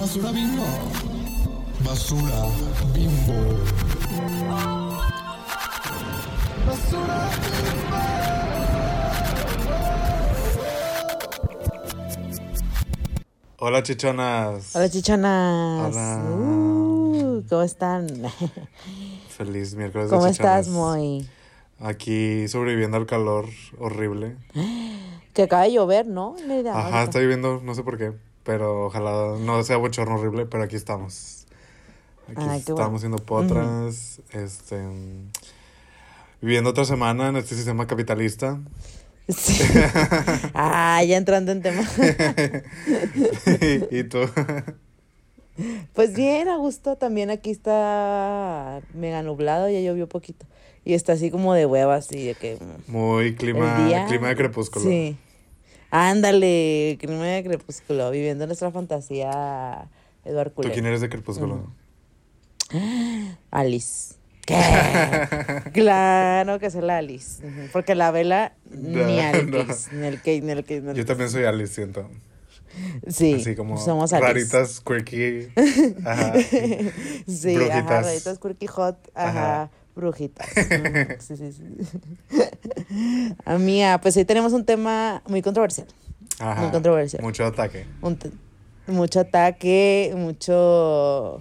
Basura bimbo. Basura bimbo. Basura Hola chichonas. Hola chichonas. Hola. Uh, ¿Cómo están? Feliz miércoles de ¿Cómo chichonas. estás, Moy? Aquí sobreviviendo al calor horrible. Que acaba de llover, ¿no? Mira, Ajá, ahorita. está lloviendo, no sé por qué, pero ojalá no sea bochorno horrible, pero aquí estamos. Aquí Ay, estamos haciendo potras, este viviendo otra semana en este sistema capitalista. Sí. Ah, ya entrando en tema. y tú. Pues bien, a gusto. También aquí está mega nublado, ya llovió poquito. Y está así como de huevas, así de que... mm, Muy clima, día- clima de crepúsculo. Sí. Ándale, clima de crepúsculo, viviendo nuestra fantasía Eduardo ¿Tú Culebro. quién eres de crepúsculo? Alice. ¿Qué? claro que es la Alice. Porque la vela No, ni Alice, no. ni el que, ni el el Yo también soy Alice, siento. Sí, Así como somos Alice. raritas, quirky. Ajá. Sí, brujitas. ajá, raritas quirky hot, ajá, Ajá. Brujitas. Sí, sí, sí. Amiga, pues hoy tenemos un tema muy controversial. Ajá. Muy controversial. Mucho ataque. Un mucho ataque, mucho,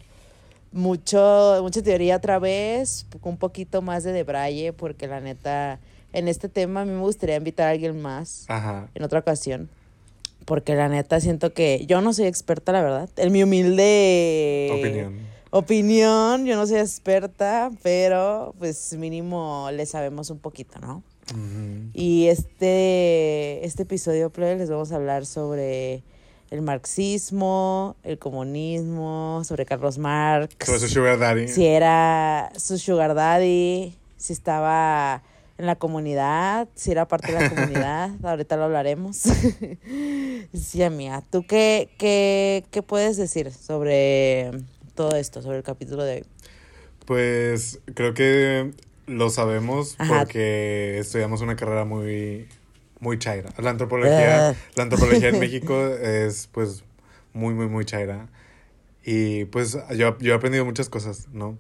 mucho, mucha teoría otra vez, un poquito más de debraye, porque la neta, en este tema a mí me gustaría invitar a alguien más Ajá. en otra ocasión. Porque la neta siento que yo no soy experta, la verdad. En mi humilde Opinión. Opinión, yo no soy experta, pero pues mínimo le sabemos un poquito, ¿no? Y este, este episodio, plebe, les vamos a hablar sobre el marxismo, el comunismo, sobre Carlos Marx, Sobre su sugar daddy. si era su sugar daddy, si estaba en la comunidad, si era parte de la comunidad, ahorita lo hablaremos. sí, amiga, ¿tú qué, qué, qué puedes decir sobre todo esto, sobre el capítulo de hoy? Pues creo que lo sabemos Ajá. porque estudiamos una carrera muy, muy chaira. La antropología, Ugh. la antropología en México es pues muy, muy, muy chaira. Y pues yo, yo he aprendido muchas cosas, ¿no?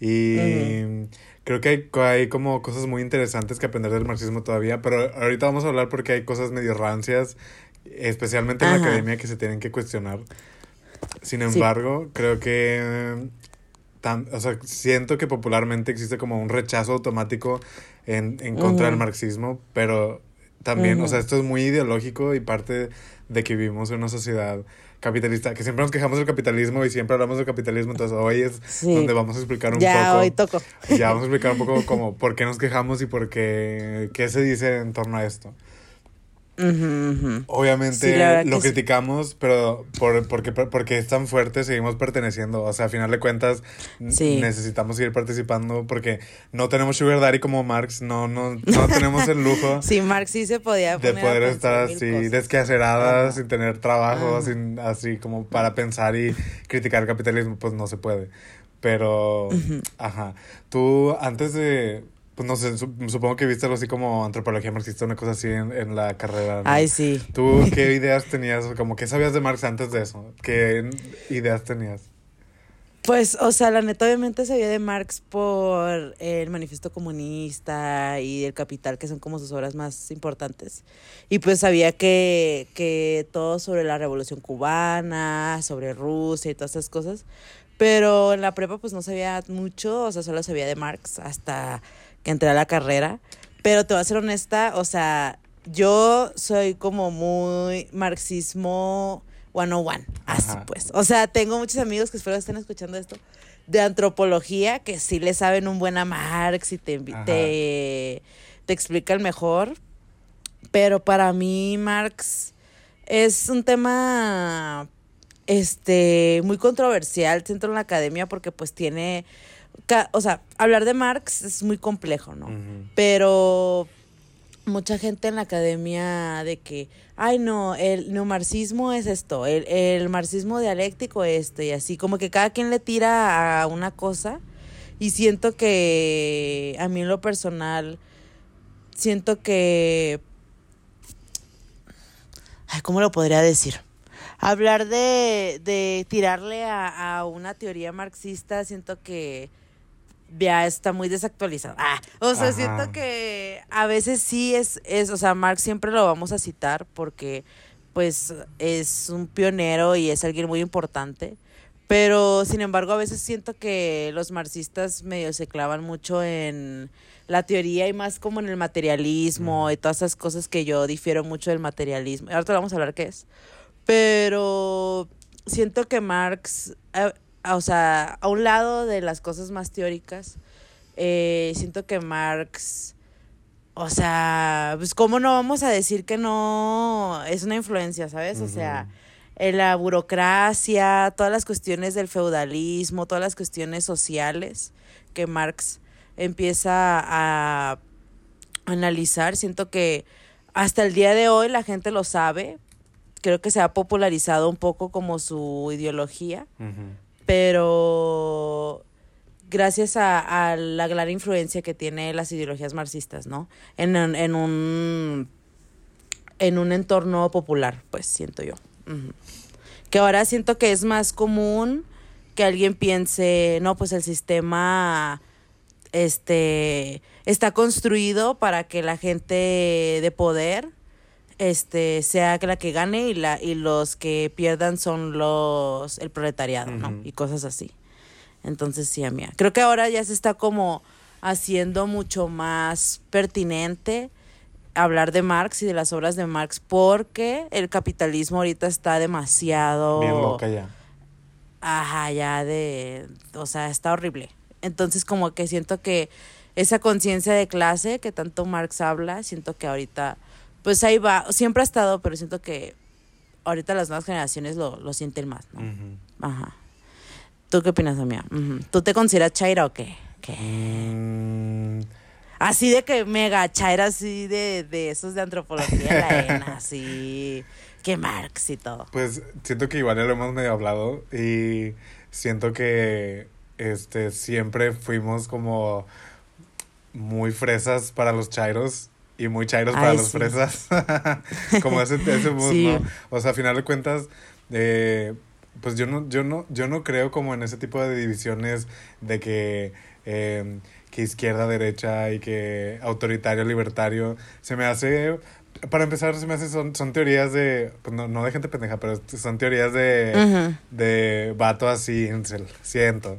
Y creo que hay, hay como cosas muy interesantes que aprender del marxismo todavía, pero ahorita vamos a hablar porque hay cosas medio rancias, especialmente en la academia, que se tienen que cuestionar. Sin Sí. embargo, creo que tam- o sea, siento que popularmente existe como un rechazo automático en, en contra del marxismo, pero también, o sea, esto es muy ideológico y parte de que vivimos en una sociedad capitalista, que siempre nos quejamos del capitalismo y siempre hablamos del capitalismo, entonces hoy es Sí. donde vamos a explicar un Ya, poco. hoy toco. Ya vamos a explicar un poco como por qué nos quejamos y por qué, qué se dice en torno a esto. Obviamente Sí, lo que sí. criticamos, pero por, porque, porque es tan fuerte seguimos perteneciendo. O sea, a final de cuentas Sí. necesitamos seguir participando porque no tenemos Sugar Daddy como Marx, no, no, no tenemos el lujo Sí, Marx sí se podía de poner a poder estar así desquaceradas, Ajá. sin tener trabajo, sin, así como para pensar y criticar el capitalismo, pues no se puede. Pero, ajá, tú antes de, pues no sé, su- supongo que viste algo así como antropología marxista, una cosa así en, en la carrera. ¿no? Ay, sí. ¿Tú qué ideas tenías? Como qué sabías de Marx antes de eso? ¿Qué ideas tenías? Pues, o sea, la neta obviamente sabía de Marx por el manifiesto comunista y el capital, que son como sus obras más importantes. Y pues sabía que, que todo sobre la revolución cubana, sobre Rusia y todas esas cosas. Pero en la prepa pues no sabía mucho, o sea, solo sabía de Marx hasta que entré a la carrera. Pero te voy a ser honesta, o sea, yo soy como muy marxismo 101, así Ajá. pues. O sea, tengo muchos amigos que espero que estén escuchando esto de antropología que sí le saben un buen a Marx y te, te, te explica el mejor. Pero para mí Marx es un tema este muy controversial dentro de la academia porque pues tiene o sea, hablar de Marx es muy complejo, ¿no? Pero mucha gente en la academia de que, ay no, el neomarxismo es esto, el, el marxismo dialéctico es esto, y así, como que cada quien le tira a una cosa, y siento que a mí en lo personal, siento que, ay, ¿cómo lo podría decir? hablar de, de tirarle a, a una teoría marxista, siento que ya está muy desactualizado. Ah, o sea, Ajá. siento que a veces sí es, es, o sea, Marx siempre lo vamos a citar porque pues es un pionero y es alguien muy importante. Pero sin embargo, a veces siento que los marxistas medio se clavan mucho en la teoría y más como en el materialismo y todas esas cosas que yo difiero mucho del materialismo. Ahorita vamos a hablar qué es. Pero siento que Marx, eh, o sea, a un lado de las cosas más teóricas, eh, siento que Marx, o sea, pues cómo no vamos a decir que no es una influencia, ¿sabes? O sea, en la burocracia, todas las cuestiones del feudalismo, todas las cuestiones sociales que Marx empieza a analizar, siento que hasta el día de hoy la gente lo sabe, creo que se ha popularizado un poco como su ideología, Ujú. Pero gracias a, la gran influencia que tiene las ideologías marxistas, ¿no? En, un- en un en un entorno popular, pues siento yo. Que ahora siento que es más común que alguien piense, no, pues el sistema este está construido para que la gente de poder este sea la que gane y la y los que pierdan son los el proletariado, ¿no? Y cosas así. Entonces, sí, amiga. Creo que ahora ya se está como haciendo mucho más pertinente hablar de Marx y de las obras de Marx porque el capitalismo ahorita está demasiado Bien loca ya. Ajá, ya de, o sea, está horrible. Entonces como que siento que esa conciencia de clase que tanto Marx habla, siento que ahorita, pues ahí va, siempre ha estado, pero siento que ahorita las nuevas generaciones lo, lo sienten más, ¿no? Ajá. ¿Tú qué opinas, amiga? ¿Tú te consideras chaira o qué? ¿Qué? Mm, Así de que mega chaira, así de, de esos de antropología, la ENA, así que Marx y todo. Pues siento que igual ya lo hemos medio hablado y siento que este siempre fuimos como muy fresas para los chairos y muy chairos para los sí. fresas. como ese, ese Sí. ¿no? O sea, a final de cuentas, eh, pues yo no, yo no, yo no creo como en ese tipo de divisiones de que, eh, que izquierda, derecha y que autoritario, libertario. Se me hace, para empezar, se me hace, son, son teorías de, pues no, no de gente pendeja, pero son teorías de, de vato así, siento.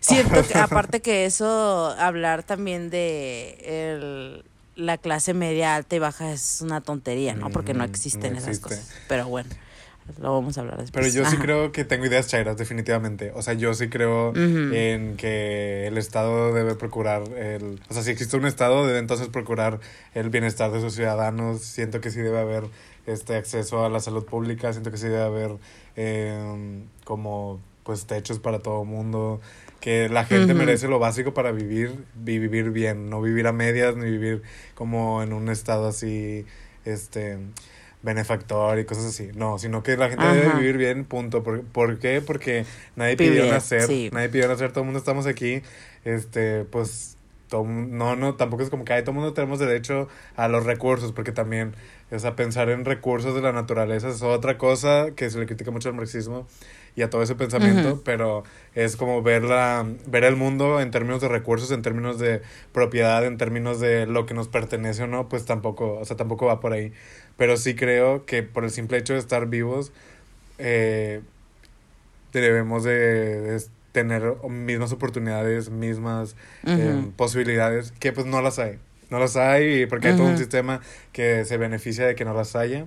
Siento que, aparte que eso, hablar también de el- la clase media alta y baja es una tontería, ¿no? Porque no existen no esas cosas. Pero bueno, lo vamos a hablar después. Pero yo sí creo que tengo ideas chairas, definitivamente. O sea, yo sí creo en que el Estado debe procurar el... O sea, si existe un Estado, debe entonces procurar el bienestar de sus ciudadanos. Siento que sí debe haber este acceso a la salud pública. Siento que sí debe haber eh, como pues techos para todo mundo. Que la gente merece lo básico para vivir vivir bien. No vivir a medias, ni vivir como en un estado así, este benefactor y cosas así. No, sino que la gente debe vivir bien, punto. ¿Por, por qué? Porque nadie pidió nacer, sí. nadie pidió nacer, todo el mundo estamos aquí, este, pues, todo, no, no, tampoco es como que ay, todo el mundo tenemos derecho a los recursos, porque también, o sea, pensar en recursos de la naturaleza es otra cosa que se le critica mucho al marxismo y a todo ese pensamiento, Ujú. pero es como ver la, ver el mundo en términos de recursos, en términos de propiedad, en términos de lo que nos pertenece o no, pues tampoco, o sea, tampoco va por ahí. Pero sí creo que por el simple hecho de estar vivos, eh, debemos de, de tener mismas oportunidades, mismas eh, Ujú. posibilidades, que pues no las hay. No las hay porque hay todo un sistema que se beneficia de que no las haya.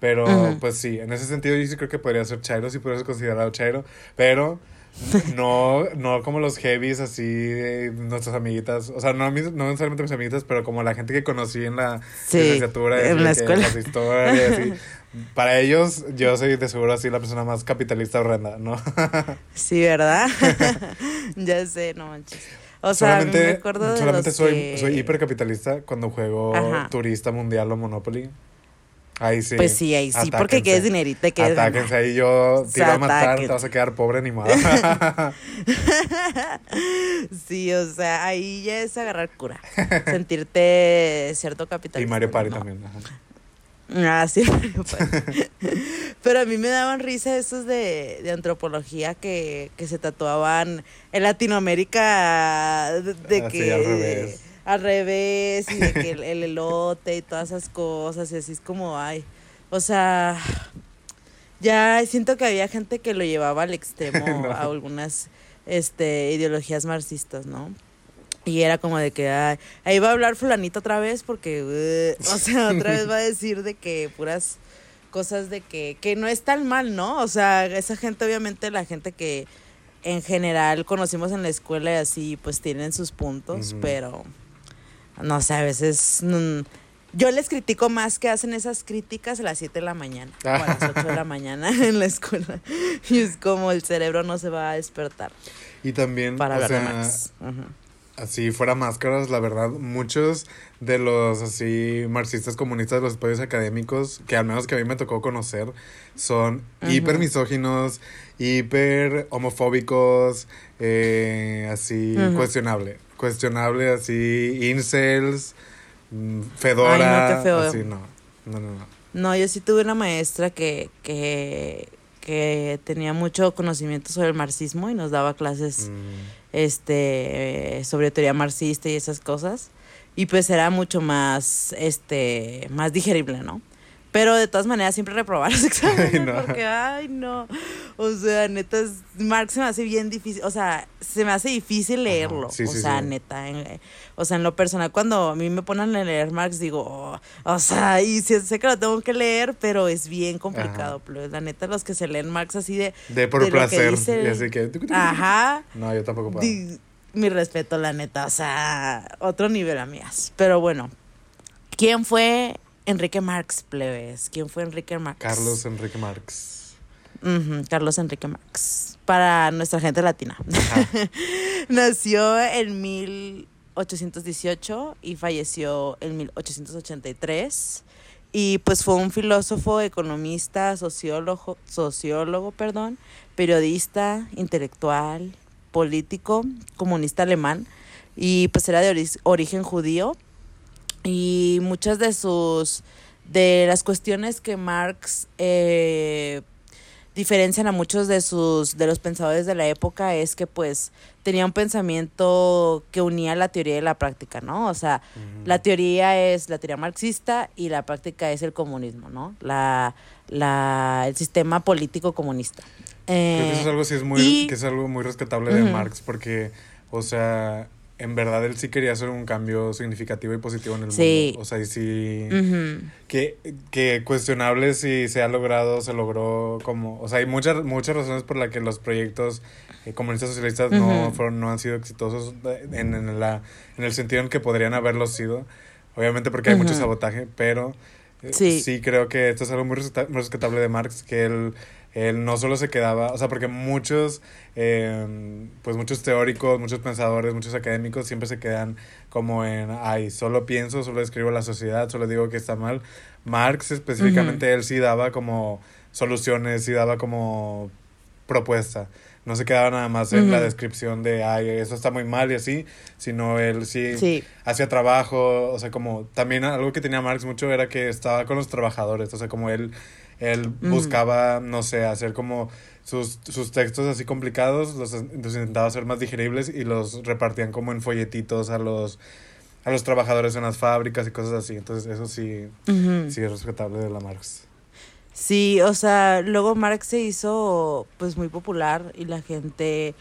Pero Ujú. pues sí, en ese sentido yo sí creo que podría ser Chairo, sí podría ser considerado Chairo, pero no, no como los heavies así de nuestras amiguitas, o sea, no, mis- no necesariamente mis amiguitas, pero como la gente que conocí en la Sí, licenciatura, en la escuela. las historias. Para ellos, yo soy de seguro así la persona más capitalista horrenda, ¿no? Sí, ¿verdad? ya sé, no manches. O sea, me acuerdo de solamente los soy, que- soy hipercapitalista cuando juego Ajá. turista mundial o Monopoly. Ahí sí. Pues sí, ahí sí, porque quieres dinerito, te ganar. Atáquense ahí, yo te iba a matar, te vas a quedar pobre ni modo. Sí, o sea, ahí ya es agarrar cura. Sentirte cierto capitalista. y Mario Party ¿no? también. ajá. Ah, sí, pero a mí me daban risa esos de, de antropología que, que, se tatuaban en Latinoamérica de, Así, que al revés. Al revés y de que el, el elote y todas esas cosas y así es como ay o sea ya siento que había gente que lo llevaba al extremo No. a algunas este ideologías marxistas no y era como de que ay, ahí va a hablar fulanito otra vez porque uh, o sea otra vez va a decir de que puras cosas de que que no es tan mal no o sea esa gente obviamente la gente que en general conocimos en la escuela y así pues tienen sus puntos pero no sé a veces mm, yo les critico más que hacen esas críticas a las 7 de la mañana o a las 8 de la mañana en la escuela y es como el cerebro no se va a despertar Y también, para o sea, Marx así fuera máscaras, la verdad, muchos de los así marxistas comunistas de los estudios académicos, que al menos que a mí me tocó conocer, son Ujú. hiper misóginos, hiper homofóbicos, eh, así cuestionable. Cuestionable, así, incels, mm, fedora, Ay, no, qué feo. así, no. No, no, no. No, yo sí tuve una maestra que, que, que tenía mucho conocimiento sobre el marxismo y nos daba clases Mm, este sobre teoría marxista y esas cosas. Y pues era mucho más este más digerible, ¿no? Pero de todas maneras siempre reprobar los exámenes Ay, no. porque ay no. O sea, neta es- Marx se me hace bien difícil, o sea, se me hace difícil leerlo, sí, o sí, sea, sí. neta, en- o sea, en lo personal cuando a mí me ponen a leer Marx digo, oh, o sea, y sé que lo tengo que leer, pero es bien complicado, pero la neta los que se leen Marx así de De por de lo que placer. dice- y así que. ajá, No, yo tampoco puedo. Di- mi respeto, la neta. O sea, otro nivel, amigas. Pero bueno, ¿quién fue Enrique Marx, plebes? ¿Quién fue Enrique Marx? Carlos Enrique Marx. Carlos Enrique Marx. Para nuestra gente latina. Nació en 1818 y falleció en 1883. Y pues fue un filósofo, economista, sociólogo, sociólogo, perdón, periodista, intelectual, político, comunista alemán. Y pues era de ori- origen judío. Y muchas de sus, de las cuestiones que Marx eh, diferencian a muchos de sus de los pensadores de la época es que pues tenía un pensamiento que unía la teoría y la práctica, ¿no? O sea, la teoría es la teoría marxista y la práctica es el comunismo, ¿no? La, la el sistema político comunista. Creo que eso Eh, es algo, sí es muy, y- que es algo muy rescatable de. Marx porque, o sea, en verdad él sí quería hacer un cambio significativo y positivo en el Sí. mundo. O sea, y sí... Que, que cuestionable si se ha logrado, se logró como... O sea, hay muchas, muchas razones por las que los proyectos eh, comunistas socialistas no, fueron, no han sido exitosos en, en, la, en el sentido en que podrían haberlo sido. Obviamente porque hay mucho sabotaje, pero eh, Sí. sí creo que esto es algo muy rescatable de Marx, que él, él no solo se quedaba, o sea, porque muchos, eh, pues muchos teóricos, muchos pensadores, muchos académicos siempre se quedan como en, ay, solo pienso, solo escribo la sociedad, solo digo que está mal. Marx específicamente, él sí daba como soluciones, sí daba como propuesta. No se quedaba nada más en la Ujú. descripción de, ay, eso está muy mal y así, sino él sí, Sí. hacía trabajo, o sea, como también algo que tenía Marx mucho era que estaba con los trabajadores, o sea, como él, él buscaba, no sé, hacer como sus, sus textos así complicados, los, los intentaba hacer más digeribles y los repartían como en folletitos a los, a los trabajadores en las fábricas y cosas así, entonces eso sí, sí es respetable de la Marx. Sí, o sea, luego Marx se hizo pues muy popular y la gente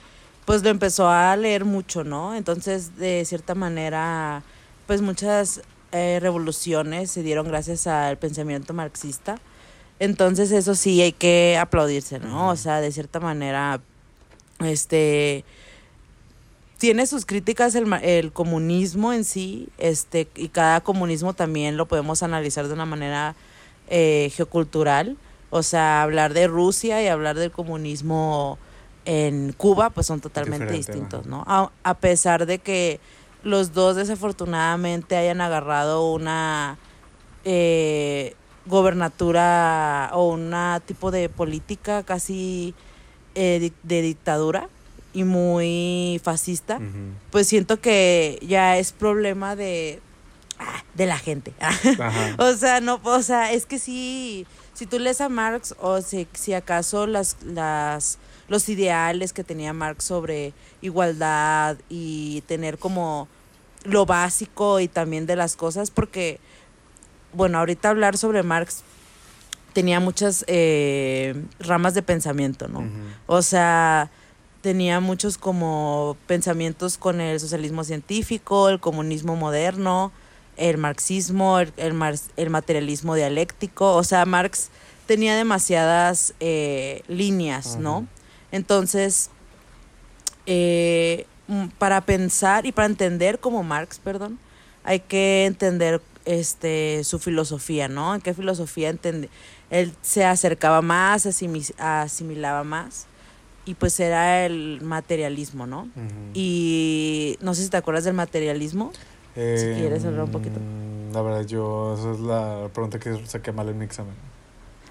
pues lo empezó a leer mucho, ¿no? Entonces, de cierta manera, pues muchas eh, revoluciones se dieron gracias al pensamiento marxista. Entonces, eso sí hay que aplaudirse, ¿no? O sea, de cierta manera, este tiene sus críticas el, el comunismo en sí, este, y cada comunismo también lo podemos analizar de una manera eh, geocultural. O sea, hablar de Rusia y hablar del comunismo en Cuba, pues son totalmente Diferente, distintos, ¿no? A, a pesar de que los dos desafortunadamente hayan agarrado una eh, gobernatura o una tipo de política casi eh, de dictadura y muy fascista, pues siento que ya es problema de ah, de la gente. O sea, no, o sea, es que sí, si tú lees a Marx o si, si acaso las, las, los ideales que tenía Marx sobre igualdad y tener como lo básico y también de las cosas, porque, bueno, ahorita hablar sobre Marx tenía muchas eh, ramas de pensamiento, ¿no? O sea, tenía muchos como pensamientos con el socialismo científico, el comunismo moderno, el marxismo, el, el mar- el materialismo dialéctico. O sea, Marx tenía demasiadas eh, líneas, ¿no? Entonces, eh, para pensar y para entender como Marx, perdón, hay que entender este su filosofía, ¿no? En qué filosofía entende- él se acercaba más, se asimi- asimilaba más y pues era el materialismo, ¿no? Y no sé si te acuerdas del materialismo. Eh, quieres hablar un poquito. mm, La verdad, yo, esa es la pregunta que saqué mal en mi examen.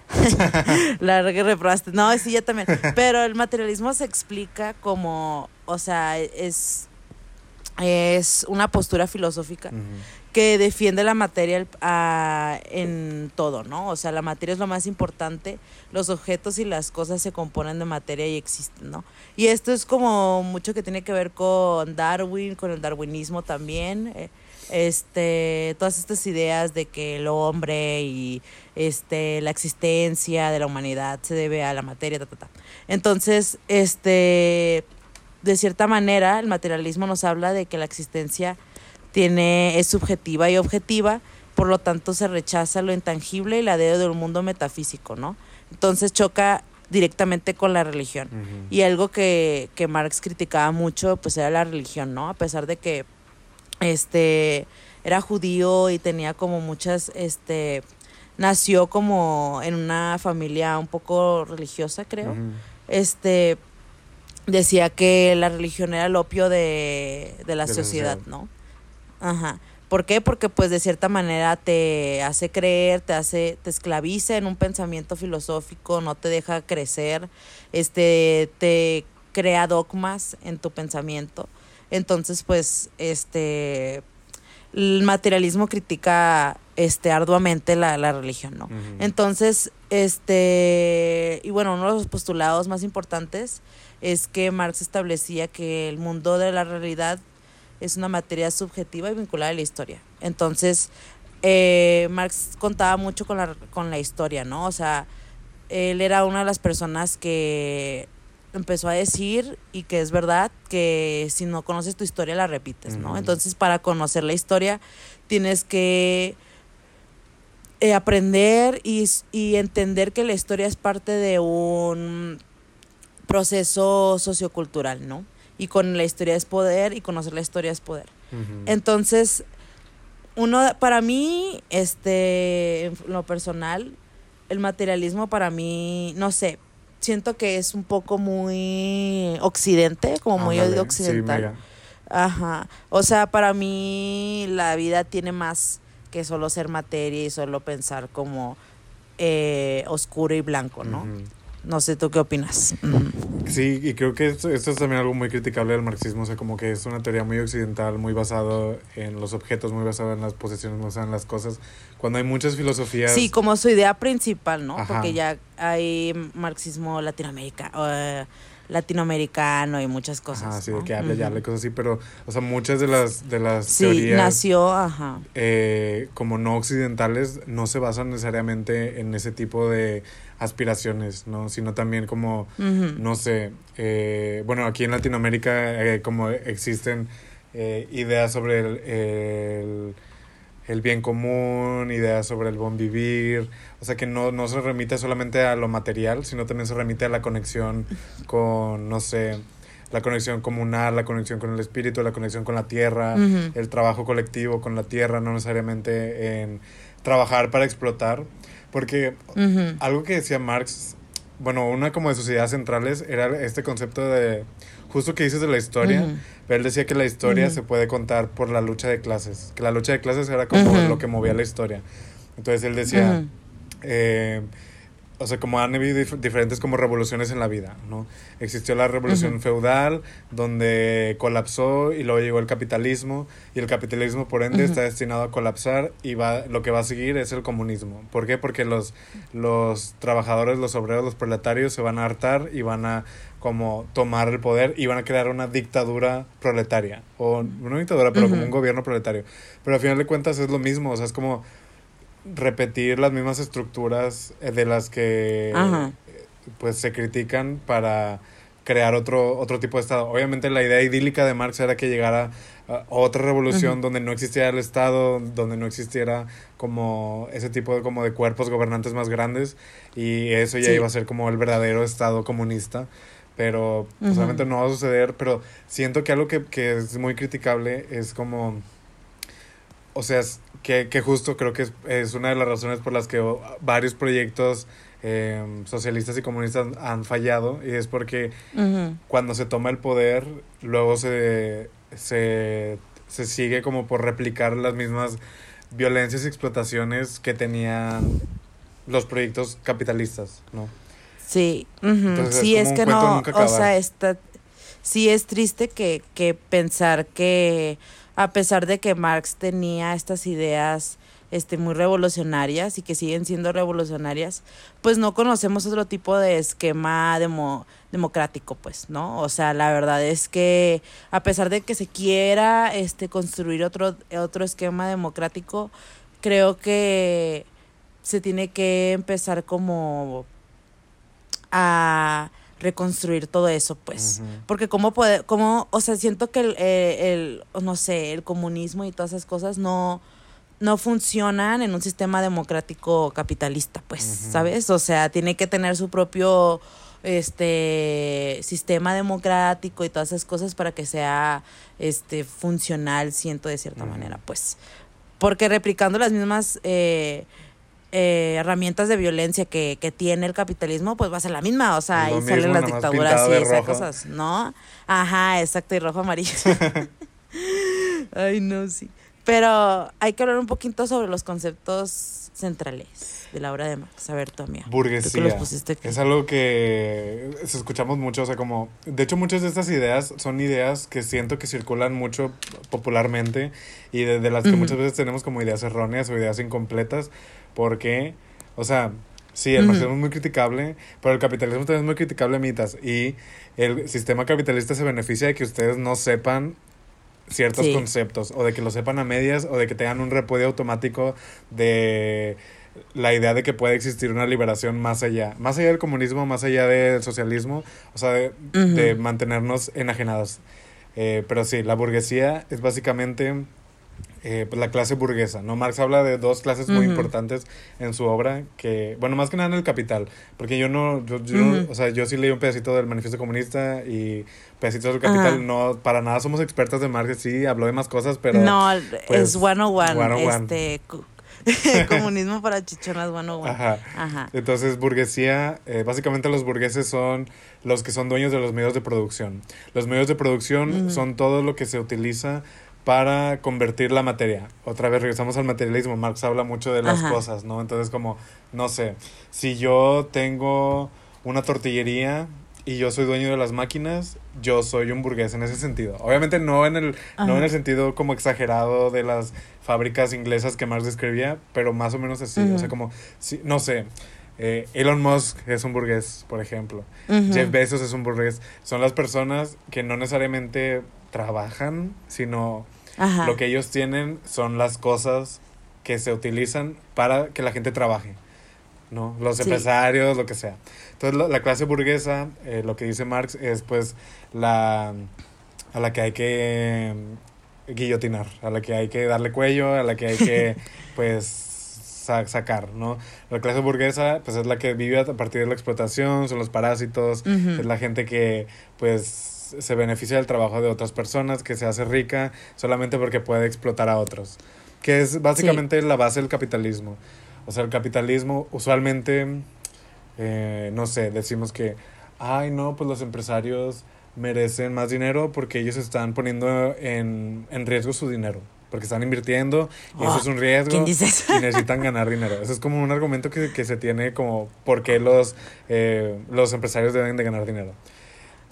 La que reprobaste. No, sí, yo también. Pero el materialismo se explica como, o sea, es, es una postura filosófica. Que defiende la materia en todo, ¿no? O sea, la materia es lo más importante, los objetos y las cosas se componen de materia y existen, ¿no? Y esto es como mucho que tiene que ver con Darwin, con el darwinismo también, eh, este, todas estas ideas de que el hombre y este, la existencia de la humanidad se debe a la materia, ta, ta, ta. Entonces, este, de cierta manera, el materialismo nos habla de que la existencia tiene, es subjetiva y objetiva, por lo tanto se rechaza lo intangible y la idea de un mundo metafísico, ¿no? Entonces choca directamente con la religión. Y algo que, que Marx criticaba mucho, pues era la religión, ¿no? A pesar de que este era judío y tenía como muchas, este, nació como en una familia un poco religiosa, creo este decía que la religión era el opio de, de la De sociedad. ¿no? Ajá. ¿Por qué? Porque pues de cierta manera te hace creer, te hace, te esclaviza en un pensamiento filosófico, no te deja crecer, este, te crea dogmas en tu pensamiento. Entonces, pues, este el materialismo critica este arduamente la, la religión, ¿no? Entonces, este, y bueno, uno de los postulados más importantes es que Marx establecía que el mundo de la realidad es una materia subjetiva y vinculada a la historia. Entonces, eh, Marx contaba mucho con la, con la historia, ¿no? O sea, él era una de las personas que empezó a decir y que es verdad que si no conoces tu historia la repites, ¿no? Entonces, para conocer la historia tienes que eh, aprender y, y entender que la historia es parte de un proceso sociocultural, ¿no? Y con la historia es poder y conocer la historia es poder. Entonces, uno, para mí, este, en lo personal, el materialismo para mí, no sé, siento que es un poco muy occidente, como muy Ándale, sí, occidental. mega. Ajá. O sea, para mí la vida tiene más que solo ser materia y solo pensar como eh, oscuro y blanco, ¿no? Ujú. No sé, ¿tú qué opinas? Sí, y creo que esto, esto es también algo muy criticable del marxismo, o sea, como que es una teoría muy occidental, muy basado en los objetos, muy basado en las posesiones, muy basado en las cosas, cuando hay muchas filosofías... Sí, como su idea principal, ¿no? Ajá. Porque ya hay marxismo latinoamerica, eh, latinoamericano y muchas cosas. Ajá, sí, ¿no? de que ya Ujú. habla y cosas así, pero, o sea, muchas de las, de las Sí, teorías nació, ajá. eh, como no occidentales no se basan necesariamente en ese tipo de aspiraciones, ¿no? Sino también como, no sé, eh, bueno, aquí en Latinoamérica eh, como existen eh, ideas sobre el, el, el bien común, ideas sobre el buen vivir, o sea que no, no se remite solamente a lo material, sino también se remite a la conexión con, no sé, la conexión comunal, la conexión con el espíritu, la conexión con la tierra, el trabajo colectivo con la tierra, no necesariamente en trabajar para explotar, porque algo que decía Marx, bueno, una como de sus ideas centrales era este concepto de, justo que dices de la historia, Ujú. pero él decía que la historia Ujú. se puede contar por la lucha de clases, que la lucha de clases era como Ujú. lo que movía la historia. Entonces él decía, eh, o sea, como han habido dif- diferentes como revoluciones en la vida, ¿no? Existió la revolución feudal, donde colapsó y luego llegó el capitalismo, y el capitalismo por ende está destinado a colapsar y va, lo que va a seguir es el comunismo. ¿Por qué? Porque los, los trabajadores, los obreros, los proletarios se van a hartar y van a como tomar el poder y van a crear una dictadura proletaria, o no una dictadura, pero como un gobierno proletario. Pero al final de cuentas es lo mismo, o sea, es como repetir las mismas estructuras eh, de las que Ajá. eh, pues se critican para crear otro otro tipo de estado. Obviamente la idea idílica de Marx era que llegara a otra revolución donde no existiera el estado, donde no existiera como ese tipo de como de cuerpos gobernantes más grandes y eso ya Sí. iba a ser como el verdadero estado comunista. Pero pues, obviamente no va a suceder, pero siento que algo que, que es muy criticable es como o sea, es que, que justo creo que es, es una de las razones por las que varios proyectos eh, socialistas y comunistas han fallado y es porque cuando se toma el poder, luego se, se, se sigue como por replicar las mismas violencias y explotaciones que tenían los proyectos capitalistas, ¿no? Sí. Entonces, sí, es que no, o sea, está, sí es triste que, que pensar que a pesar de que Marx tenía estas ideas este, muy revolucionarias y que siguen siendo revolucionarias, pues no conocemos otro tipo de esquema demo- democrático, pues, ¿no? O sea, la verdad es que a pesar de que se quiera este, construir otro, otro esquema democrático, creo que se tiene que empezar como a reconstruir todo eso, pues. Porque cómo puede, cómo, o sea, siento que el, eh, el, no sé, el comunismo y todas esas cosas no, no funcionan en un sistema democrático capitalista, pues. ¿sabes? O sea, tiene que tener su propio este sistema democrático y todas esas cosas para que sea este funcional, siento de cierta manera, pues. Porque replicando las mismas eh, eh, herramientas de violencia que, que tiene el capitalismo, pues va a ser la misma. O sea, ahí salen las dictaduras y esas cosas, ¿no? Ajá, exacto, y rojo amarillo. Ay, no, sí. Pero hay que hablar un poquito sobre los conceptos centrales de la obra de Marx. A ver, tú, amiga. Burguesía. Es algo que escuchamos mucho, o sea, como... De hecho, muchas de estas ideas son ideas que siento que circulan mucho popularmente y de, de las que muchas veces tenemos como ideas erróneas o ideas incompletas, porque, o sea, sí, el marxismo es muy criticable, pero el capitalismo también es muy criticable, mitas, y el sistema capitalista se beneficia de que ustedes no sepan ciertos Sí. conceptos o de que lo sepan a medias o de que tengan un repudio automático de la idea de que puede existir una liberación más allá, más allá del comunismo, más allá del socialismo, o sea, de mantenernos enajenados. Eh, pero sí, la burguesía es básicamente eh, pues, la clase burguesa, ¿no? Marx habla de dos clases muy Ujú. importantes en su obra, que, bueno, más que nada en el Capital, porque yo no, yo, yo no- Ujú. o sea, yo sí leí un pedacito del Manifiesto Comunista y pedacitos del Capital, Ajá. no, para nada somos expertos de Marx, sí, habló de más cosas, pero... no, pues, es 101. 101. Este, comunismo para chichonas 101. Ajá. Ajá. Entonces, burguesía, eh, básicamente los burgueses son los que son dueños de los medios de producción. Los medios de producción son todo lo que se utiliza para convertir la materia. Otra vez regresamos al materialismo. Marx habla mucho de las Ajá. cosas, ¿no? Entonces, como, no sé, si yo tengo una tortillería y yo soy dueño de las máquinas, yo soy un burgués en ese sentido. Obviamente no en el, no en el sentido como exagerado de las fábricas inglesas que Marx describía, pero más o menos así. O sea, como, si, no sé, eh, Elon Musk es un burgués, por ejemplo. Jeff Bezos es un burgués. Son las personas que no necesariamente trabajan, sino Ajá. lo que ellos tienen son las cosas que se utilizan para que la gente trabaje. ¿no? Los Sí. empresarios, lo que sea. Entonces, la, la clase burguesa, eh, lo que dice Marx, es pues la a la que hay que eh, guillotinar, a la que hay que darle cuello, a la que hay que pues sa- sacar, ¿no? La clase burguesa pues es la que vive a partir de la explotación, son los parásitos, Ujú. es la gente que pues se beneficia del trabajo de otras personas, que se hace rica solamente porque puede explotar a otros, que es básicamente la base del capitalismo. O sea, el capitalismo usualmente, eh, no sé, decimos que, ay, no, pues los empresarios merecen más dinero porque ellos están poniendo en, en riesgo su dinero, porque están invirtiendo y eso es un riesgo ¿quién dice eso? y necesitan ganar dinero. Eso es como un argumento que, que se tiene como por qué los, eh, los empresarios deben de ganar dinero.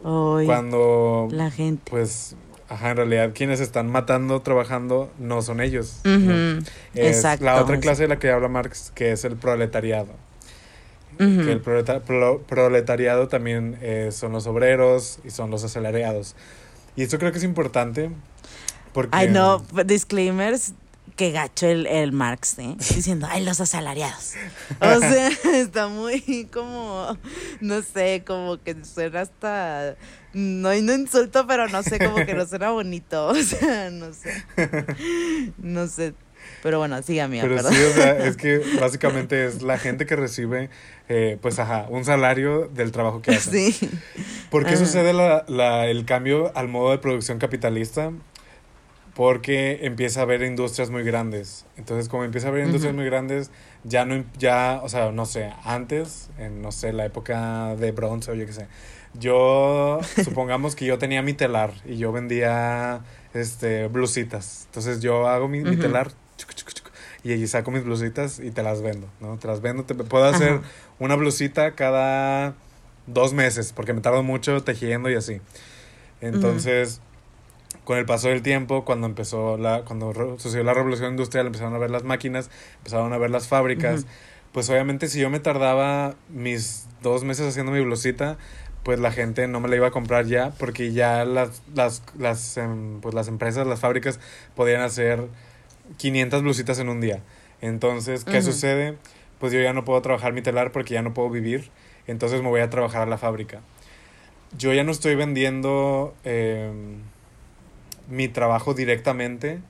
Uy, Cuando, la gente. pues, ajá, en realidad quienes están matando, trabajando, no son ellos. ¿no? Ujú, Es Exacto. la otra clase de la que habla Marx, que es el proletariado. Ujú. Que el proleta- pro- proletariado también eh, son los obreros y son los asalariados. Y esto creo que es importante porque... Ay, no, disclaimers, que gacho el, el Marx, ¿eh? Diciendo, ay, los asalariados. O sea, está muy como, no sé, como que suena hasta, no, no insulto, pero no sé, como que no suena bonito. O sea, no sé. No sé. Pero bueno, sigue, amiga, Pero perdón. sí, o sea, es que básicamente es la gente que recibe, eh, pues, ajá, un salario del trabajo que hacen. Sí. ¿Por qué Ajá. sucede la, la- el cambio al modo de producción capitalista? Porque empieza a haber industrias muy grandes. Entonces, como empieza a haber industrias Ujú. muy grandes, ya no, ya, o sea, no sé, antes, en, no sé, la época de bronce o yo qué sé, yo, supongamos que yo tenía mi telar y yo vendía, este, blusitas. Entonces, yo hago mi, mi Ujú. telar chuc, chuc, chuc, y allí saco mis blusitas y te las vendo, ¿no? Te las vendo, te puedo hacer Ajá. una blusita cada dos meses, porque me tardo mucho tejiendo y así. Entonces, con el paso del tiempo, cuando empezó la, cuando sucedió la revolución industrial, empezaron a ver las máquinas, empezaron a ver las fábricas. Pues obviamente si yo me tardaba mis dos meses haciendo mi blusita, pues la gente no me la iba a comprar ya, porque ya las, las, las, em, pues las empresas, las fábricas podían hacer 500 blusitas en un día. Entonces, ¿qué sucede? Pues yo ya no puedo trabajar mi telar porque ya no puedo vivir. Entonces me voy a trabajar a la fábrica. Yo ya no estoy vendiendo em, mi trabajo directamente.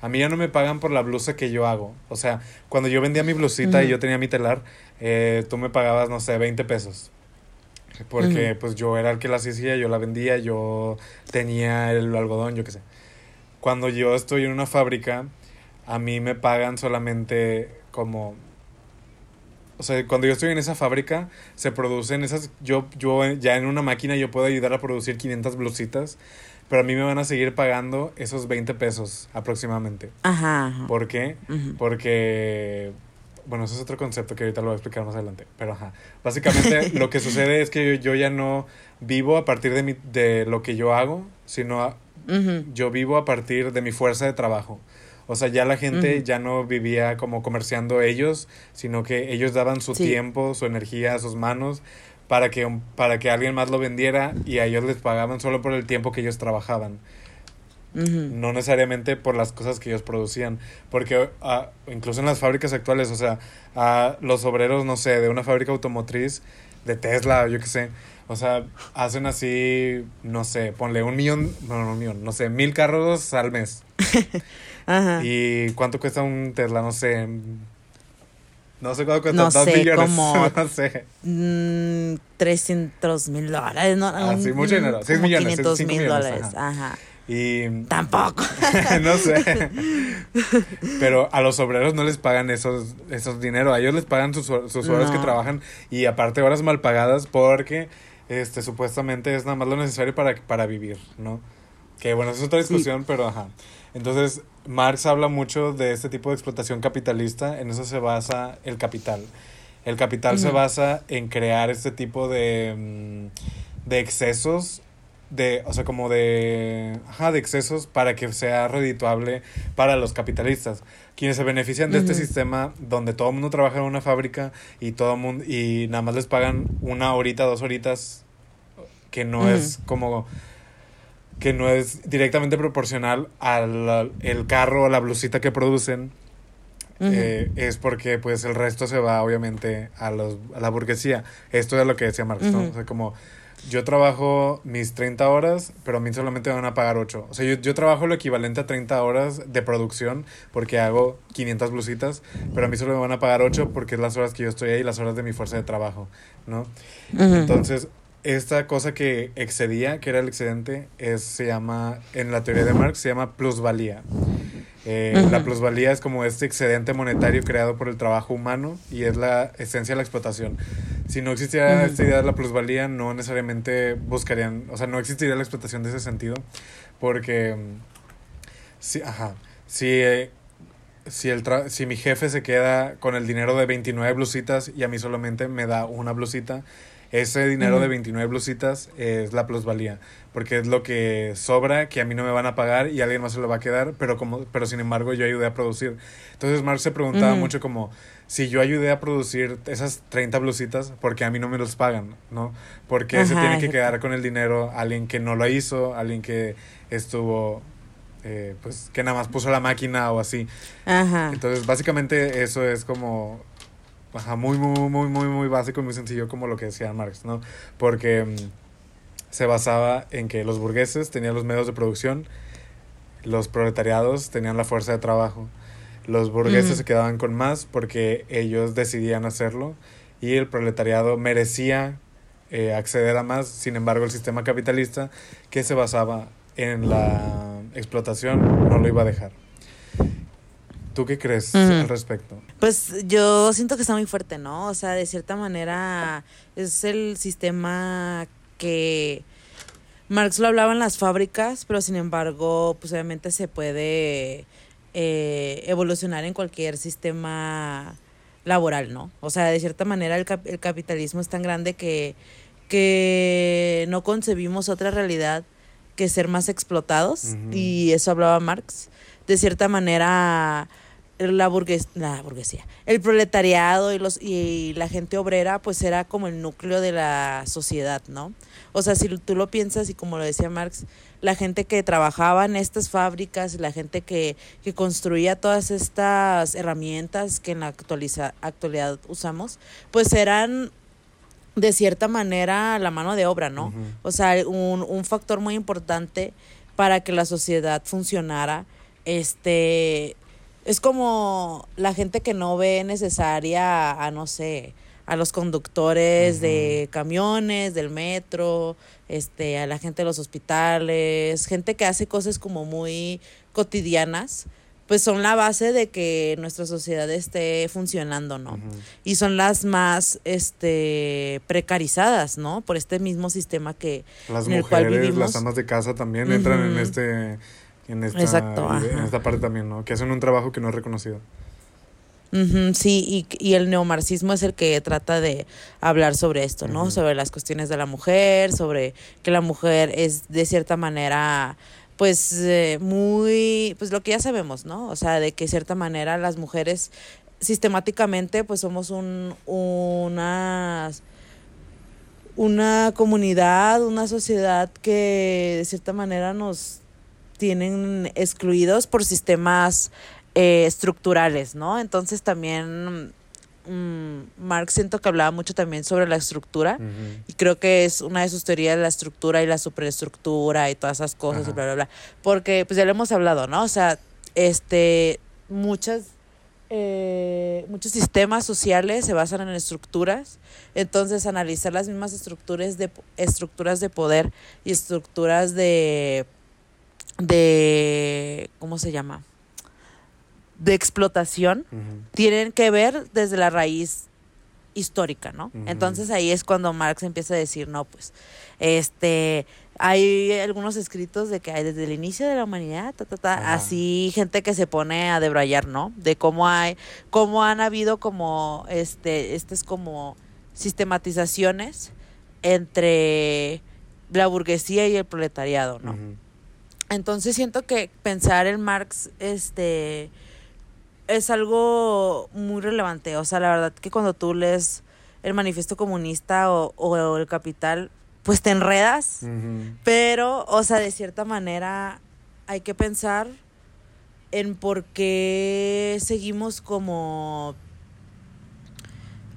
A mí ya no me pagan por la blusa que yo hago. O sea, cuando yo vendía mi blusita y yo tenía mi telar, eh, tú me pagabas, no sé, 20 pesos. Porque pues yo era el que la hacía, yo la vendía, yo tenía el algodón, yo qué sé. Cuando yo estoy en una fábrica, a mí me pagan solamente como... O sea, cuando yo estoy en esa fábrica, se producen esas... Yo, yo ya en una máquina yo puedo ayudar a producir 500 blusitas, pero a mí me van a seguir pagando esos 20 pesos aproximadamente. Ajá. ajá. ¿Por qué? Porque, bueno, eso es otro concepto que ahorita lo voy a explicar más adelante. Pero, ajá. Básicamente, lo que sucede es que yo, yo ya no vivo a partir de, mi, de lo que yo hago, sino a- yo vivo a partir de mi fuerza de trabajo. O sea, ya la gente ya no vivía como comerciando ellos, sino que ellos daban su Sí. tiempo, su energía, sus manos para que, para que alguien más lo vendiera y a ellos les pagaban solo por el tiempo que ellos trabajaban Ujú. no necesariamente por las cosas que ellos producían, porque ah, incluso en las fábricas actuales, o sea, ah, los obreros, no sé, de una fábrica automotriz, de Tesla, yo qué sé, o sea, hacen así, no sé, ponle un millón, no, no, un millón, no sé, mil carros al mes. Ajá. ¿Y cuánto cuesta un Tesla? No sé. No sé cuánto cuesta, No dos sé, millones, como- no sé. Mm, 300 mil dólares, ¿no? Ah, sí, mucho dinero. Seis como millones, 500 cinco mil dólares. Ajá. Y Tampoco. no sé. Pero a los obreros no les pagan esos, esos dinero. A ellos les pagan sus, sus horas que trabajan y aparte horas mal pagadas porque este supuestamente es nada más lo necesario para, para vivir, ¿no? Que bueno, es otra Sí. discusión, pero ajá. Entonces, Marx habla mucho de este tipo de explotación capitalista, en eso se basa el capital. El capital se basa en crear este tipo de, mm, de excesos, de, o sea, como de, ajá, de excesos para que sea redituable para los capitalistas, quienes se benefician de este sistema donde todo el mundo trabaja en una fábrica y todo mundo, y nada más les pagan una horita, dos horitas, que no es como que no es directamente proporcional al el carro o la blusita que producen, eh, es porque pues el resto se va obviamente a, los, a la burguesía. Esto es lo que decía Marx, ¿no? Ujú. O sea, como yo trabajo mis 30 horas, pero a mí solamente me van a pagar 8. O sea, yo, yo trabajo lo equivalente a 30 horas de producción porque hago 500 blusitas, pero a mí solo me van a pagar 8 porque es las horas que yo estoy ahí, las horas de mi fuerza de trabajo, ¿no? Entonces, esta cosa que excedía, que era el excedente, es, se llama, en la teoría de Marx, se llama plusvalía. Eh. La plusvalía es como este excedente monetario creado por el trabajo humano y es la esencia de la explotación. Si no existiera esta idea de la plusvalía, no necesariamente buscarían, o sea, no existiría la explotación de ese sentido, porque, mm, sí, ajá, si, eh, si, el tra- si mi jefe se queda con el dinero de 29 blusitas y a mí solamente me da una blusita, ese dinero de Ujú. 29 blusitas es la plusvalía, porque es lo que sobra, que a mí no me van a pagar y alguien más se lo va a quedar, pero, como, pero sin embargo yo ayudé a producir. Entonces Marx se preguntaba mucho como, si yo ayudé a producir esas 30 blusitas, ¿por qué a mí no me los pagan? ¿No? Porque se tiene que quedar con el dinero alguien que no lo hizo, alguien que estuvo, eh, pues, que nada más puso la máquina o así. Ajá. Entonces, básicamente eso es como, ajá, muy, muy, muy, muy, muy básico y muy sencillo como lo que decía Marx, ¿no? Porque mm, se basaba en que los burgueses tenían los medios de producción, los proletariados tenían la fuerza de trabajo. Los burgueses se quedaban con más porque ellos decidían hacerlo y el proletariado merecía eh, acceder a más. Sin embargo, el sistema capitalista que se basaba en la explotación no lo iba a dejar. ¿Tú qué crees al respecto? Pues yo siento que está muy fuerte, ¿no? O sea, de cierta manera es el sistema que Marx lo hablaba en las fábricas, pero sin embargo, pues obviamente se puede eh, evolucionar en cualquier sistema laboral, ¿no? O sea, de cierta manera el, cap- el capitalismo es tan grande que, que no concebimos otra realidad que ser más explotados, y eso hablaba Marx. De cierta manera, la, burgues la burguesía, el proletariado y, los, y la gente obrera, pues era como el núcleo de la sociedad, ¿no? O sea, si tú lo piensas y como lo decía Marx, la gente que trabajaba en estas fábricas, la gente que, que construía todas estas herramientas que en la actualiza, actualidad usamos, pues eran de cierta manera la mano de obra, ¿no? O sea, un, un factor muy importante para que la sociedad funcionara, este, es como la gente que no ve necesaria a, no sé, a los conductores de camiones, del metro, este, a la gente de los hospitales, gente que hace cosas como muy cotidianas, pues son la base de que nuestra sociedad esté funcionando, ¿no? Y son las más este precarizadas, ¿no? Por este mismo sistema que Las en el cual mujeres, vivimos. las amas de casa también entran en este en esta, Exacto, en esta parte también, ¿no? Que hacen un trabajo que no es reconocido. Sí, y, y el neomarxismo es el que trata de hablar sobre esto, ¿no? Sobre las cuestiones de la mujer, sobre que la mujer es de cierta manera, pues, eh, muy, pues lo que ya sabemos, ¿no? O sea, de que de cierta manera las mujeres sistemáticamente, pues somos un, unas una comunidad, una sociedad que de cierta manera nos tienen excluidos por sistemas eh, estructurales, ¿no? Entonces también mm, Marx siento que hablaba mucho también sobre la estructura y creo que es una de sus teorías la estructura y la superestructura y todas esas cosas y bla, bla, bla. Porque pues ya lo hemos hablado, ¿no? O sea, este, muchas eh, muchos sistemas sociales se basan en estructuras, entonces analizar las mismas estructuras de estructuras de poder y estructuras de de ¿cómo se llama? de explotación tienen que ver desde la raíz histórica, ¿no? Entonces ahí es cuando Marx empieza a decir, no, pues, este, hay algunos escritos de que hay desde el inicio de la humanidad, ta, ta, ta, Ajá. así gente que se pone a debrayar, ¿no? De cómo hay, cómo han habido como, este, estas como sistematizaciones entre la burguesía y el proletariado, ¿no? Entonces siento que pensar en Marx este es algo muy relevante. O sea, la verdad que cuando tú lees el manifiesto comunista o, o el capital, pues te enredas. Pero, o sea, de cierta manera hay que pensar en por qué seguimos como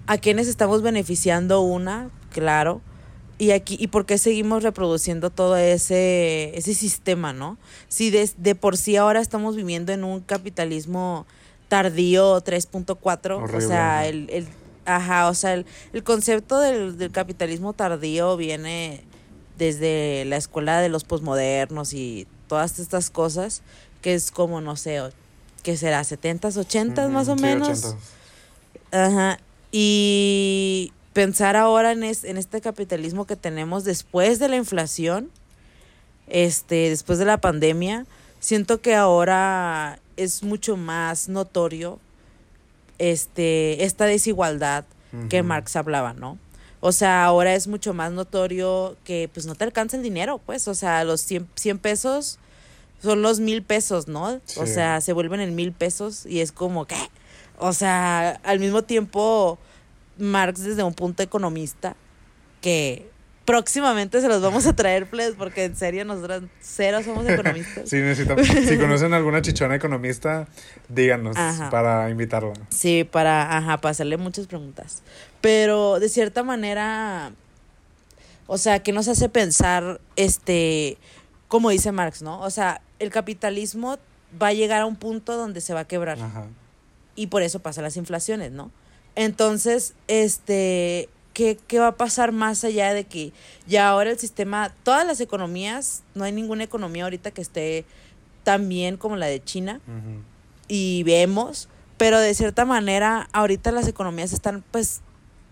a quienes estamos beneficiando una, claro, y aquí y por qué seguimos reproduciendo todo ese ese sistema, ¿no? Si de, de por sí ahora estamos viviendo en un capitalismo tardío 3.4, o sea, el, el ajá, o sea, el, el concepto del, del capitalismo tardío viene desde la escuela de los posmodernos y todas estas cosas, que es como, no sé, ¿qué será? ¿70s, 80s Ujú, más o sí, menos? 80s. Ajá. Y pensar ahora en, es- en este capitalismo que tenemos después de la inflación, este, después de la pandemia, siento que ahora es mucho más notorio este, esta desigualdad que. Marx hablaba, ¿no? O sea, ahora es mucho más notorio que pues no te alcanza el dinero, pues, o sea, los 100, 100 pesos son los mil pesos, ¿no? O sea, se vuelven en mil pesos y es como, ¿qué? O sea, al mismo tiempo, Marx desde un punto economista, que próximamente se los vamos a traer, pues, porque en serio nosotros cero somos economistas. Sí, necesitamos. si conocen alguna chichona economista, díganos Ajá. para invitarla. Sí, para, ajá, para hacerle muchas preguntas. Pero de cierta manera, o sea, que nos hace pensar, este, como dice Marx, ¿no? O sea, el capitalismo va a llegar a un punto donde se va a quebrar Ajá. y por eso pasan las inflaciones, ¿no? Entonces, este, ¿qué, ¿qué va a pasar más allá de que ya ahora el sistema, todas las economías, no hay ninguna economía ahorita que esté tan bien como la de China? Y vemos, pero de cierta manera ahorita las economías están pues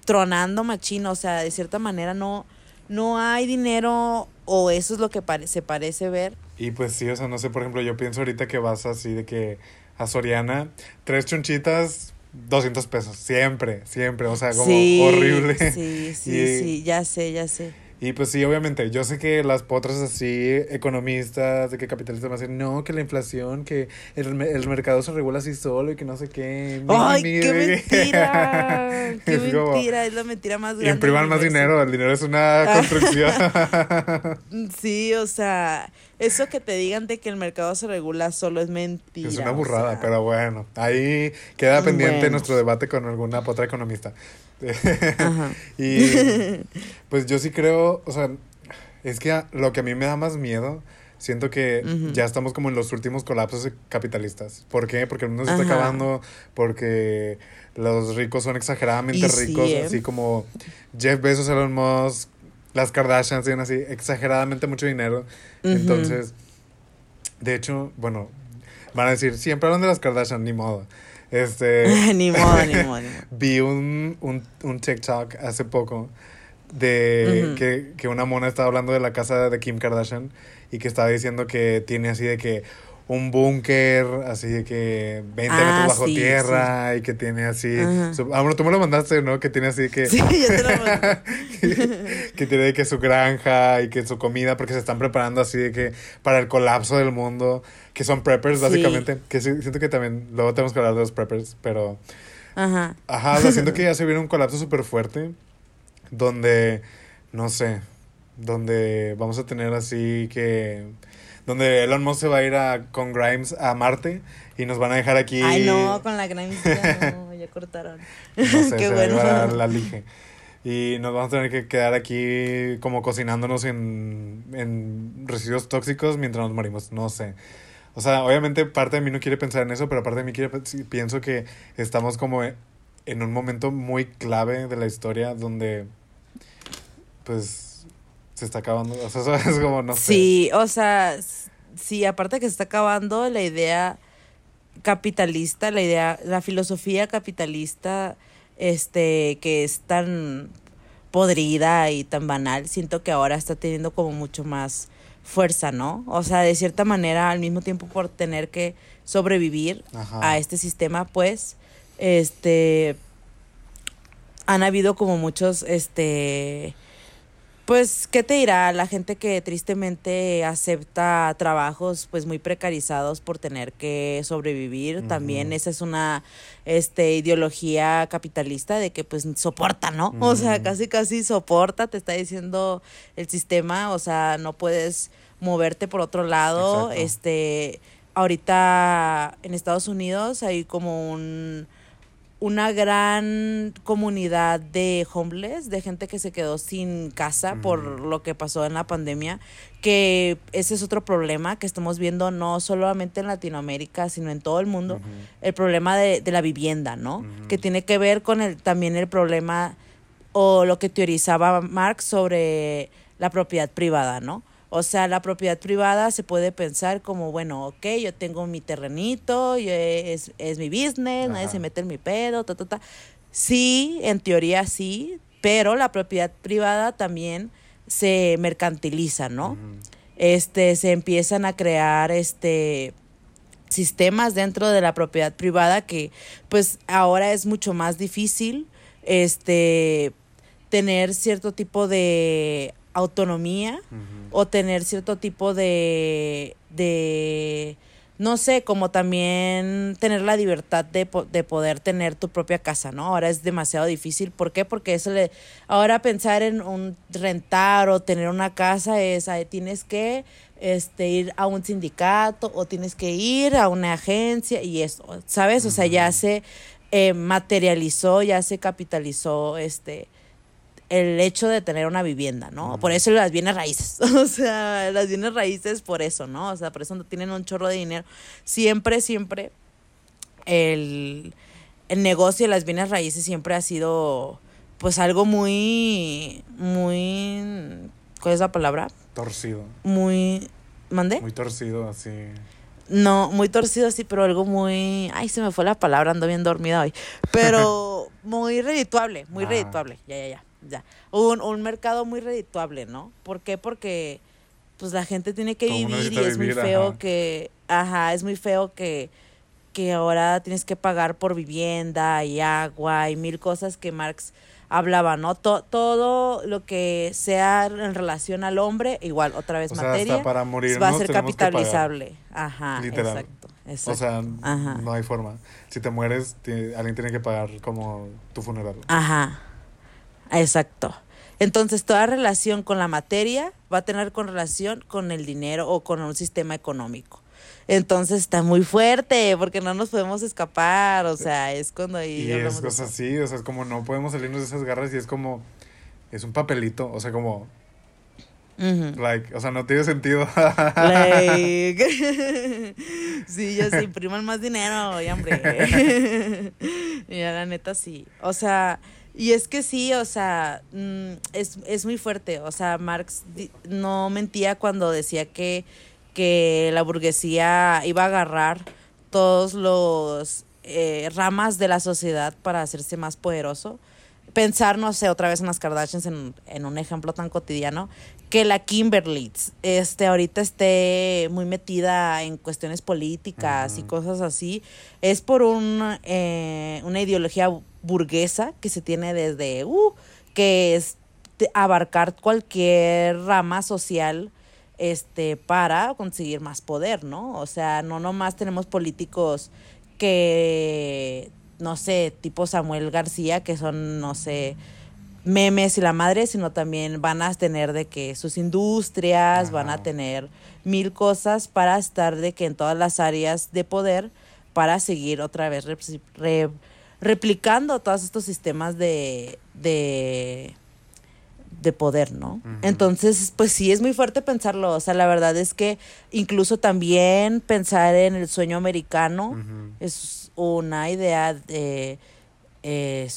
tronando machino, o sea, de cierta manera no no hay dinero o eso es lo que pare- se parece ver. Y pues sí, o sea, no sé, por ejemplo, yo pienso ahorita que vas así de que a Soriana, tres chonchitas, 200 pesos, siempre, siempre, o sea, como sí, horrible. Sí, sí, Y- sí, ya sé, ya sé. Y pues sí, obviamente, yo sé que las potras así, economistas, de que capitalistas van a decir, no, que la inflación, que el, el mercado se regula así solo y que no sé qué. ¡Ay, qué mi". mentira! ¡Qué Es como, mentira! Es la mentira más grande. Impriman del más dinero, el dinero es una construcción. Sí, o sea, eso que te digan de que el mercado se regula solo es mentira. es una o burrada, sea. pero bueno, ahí queda pendiente Bueno. nuestro debate con alguna potra economista. Ajá. Y pues yo sí creo, o sea, es que lo que a mí me da más miedo, siento que ya estamos como en los últimos colapsos capitalistas. ¿Por qué? Porque el mundo se está Ajá. acabando, porque los ricos son exageradamente Y sí, ricos, ¿eh? así como Jeff Bezos, Elon Musk, las Kardashians tienen así exageradamente mucho dinero. Entonces, de hecho, bueno, van a decir, siempre hablan de las Kardashian, ni modo. Este, ni modo, ni modo. Vi un, un, un TikTok hace poco de que, que una mona estaba hablando de la casa de Kim Kardashian y que estaba diciendo que tiene así de que un búnker, así de que 20 Ah, metros bajo sí, tierra y que tiene así... Su- ah, bueno, tú me lo mandaste, ¿no? Que tiene así que... Sí, ya te lo mandé. que tiene de que su granja y que su comida, porque se están preparando así de que para el colapso del mundo, que son preppers Sí. básicamente, que sí, siento que también luego tenemos que hablar de los preppers, pero... Ajá. Ajá, o sea, siento que ya se viene un colapso súper fuerte, donde, no sé, donde vamos a tener así que, donde Elon Musk se va a ir a, con Grimes a Marte y nos van a dejar aquí, Ay, no, con la gran ya no, ya cortaron. no sé, Qué se bueno. a la lige. Y nos vamos a tener que quedar aquí como cocinándonos en, en residuos tóxicos mientras nos morimos, no sé. O sea, obviamente parte de mí no quiere pensar en eso, pero parte de mí quiere, pienso que estamos como en un momento muy clave de la historia donde, pues, se está acabando. O sea, es como, no sé. Sí, o sea, sí, aparte que se está acabando la idea capitalista, la idea, la filosofía capitalista, este, que es tan podrida y tan banal, siento que ahora está teniendo como mucho más fuerza, ¿no? O sea, de cierta manera, al mismo tiempo por tener que sobrevivir Ajá. a este sistema, pues, este, han habido como muchos, este, pues, ¿qué te dirá? La gente que tristemente acepta trabajos pues muy precarizados por tener que sobrevivir, también esa es una este ideología capitalista de que pues soporta, ¿no? O sea, casi casi soporta, te está diciendo el sistema, o sea, no puedes moverte por otro lado, Exacto. este ahorita en Estados Unidos hay como un una gran comunidad de homeless, de gente que se quedó sin casa por lo que pasó en la pandemia, que ese es otro problema que estamos viendo no solamente en Latinoamérica, sino en todo el mundo, el problema de, de la vivienda, ¿no? Que tiene que ver con el, también el problema o lo que teorizaba Marx sobre la propiedad privada, ¿no? O sea, la propiedad privada se puede pensar como, bueno, ok, yo tengo mi terrenito, yo- es, es mi business, nadie se mete en mi pedo, ta, ta, ta. Sí, en teoría sí, pero la propiedad privada también se mercantiliza, ¿no? Este, se empiezan a crear, este, sistemas dentro de la propiedad privada que pues ahora es mucho más difícil este tener cierto tipo de autonomía o tener cierto tipo de de no sé, como también tener la libertad de, de, poder tener tu propia casa, ¿no? Ahora es demasiado difícil. ¿Por qué? Porque eso le... Ahora pensar en un rentar o tener una casa es, tienes que este, ir a un sindicato o tienes que ir a una agencia y eso, ¿sabes? O sea, ya se eh, materializó, ya se capitalizó este el hecho de tener una vivienda, ¿no? Por eso las bienes raíces, o sea, las bienes raíces por eso, ¿no? O sea, por eso tienen un chorro de dinero. Siempre, siempre el, el negocio de las bienes raíces siempre ha sido pues algo muy, muy, ¿cuál es la palabra? Torcido. Muy, ¿mandé? Muy torcido, así. No, muy torcido así, pero algo muy, ay, se me fue la palabra, ando bien dormida hoy, pero muy redituable, muy ah. redituable, ya, ya, ya ya. Un, un mercado muy redituable, ¿no? ¿Por qué? Porque pues la gente tiene que vivir y es muy feo que, ajá, es muy feo que, que ahora tienes que pagar por vivienda y agua y mil cosas que Marx hablaba, ¿no? todo lo que sea en relación al hombre, igual, otra vez materia, para morir va a ser capitalizable. Ajá, Literal. exacto. Exacto. O sea, no hay forma. Si te mueres, alguien tiene que pagar como tu funeral. Ajá. Exacto. Entonces, toda relación con la materia va a tener con relación con el dinero o con un sistema económico. Entonces está muy fuerte porque no nos podemos escapar, o sea, es cuando ahí... Y es cosas así, o sea, es como no podemos salirnos de esas garras y es como, es un papelito, o sea, como... Like, o sea, no tiene sentido. like. sí, ya se impriman más dinero, hombre. y la neta sí. O sea, y es que sí, o sea, mm, es, es muy fuerte. O sea, Marx no mentía cuando decía que, que la burguesía iba a agarrar todos los eh, ramas de la sociedad para hacerse más poderoso. Pensar, no sé, otra vez en las Kardashians, en, en un ejemplo tan cotidiano, que la Kimberly este, ahorita esté muy metida en cuestiones políticas y cosas así, es por un, eh, una ideología burguesa que se tiene desde, uh, que es abarcar cualquier rama social este para conseguir más poder, ¿no? O sea, no nomás tenemos políticos que no sé, tipo Samuel García que son no sé, memes y la madre, sino también van a tener de que sus industrias, van a tener mil cosas para estar de que en todas las áreas de poder para seguir otra vez replicando todos estos sistemas de, de, de poder, ¿no? Entonces, pues sí, es muy fuerte pensarlo. O sea, la verdad es que incluso también pensar en el sueño americano es una idea de, eh,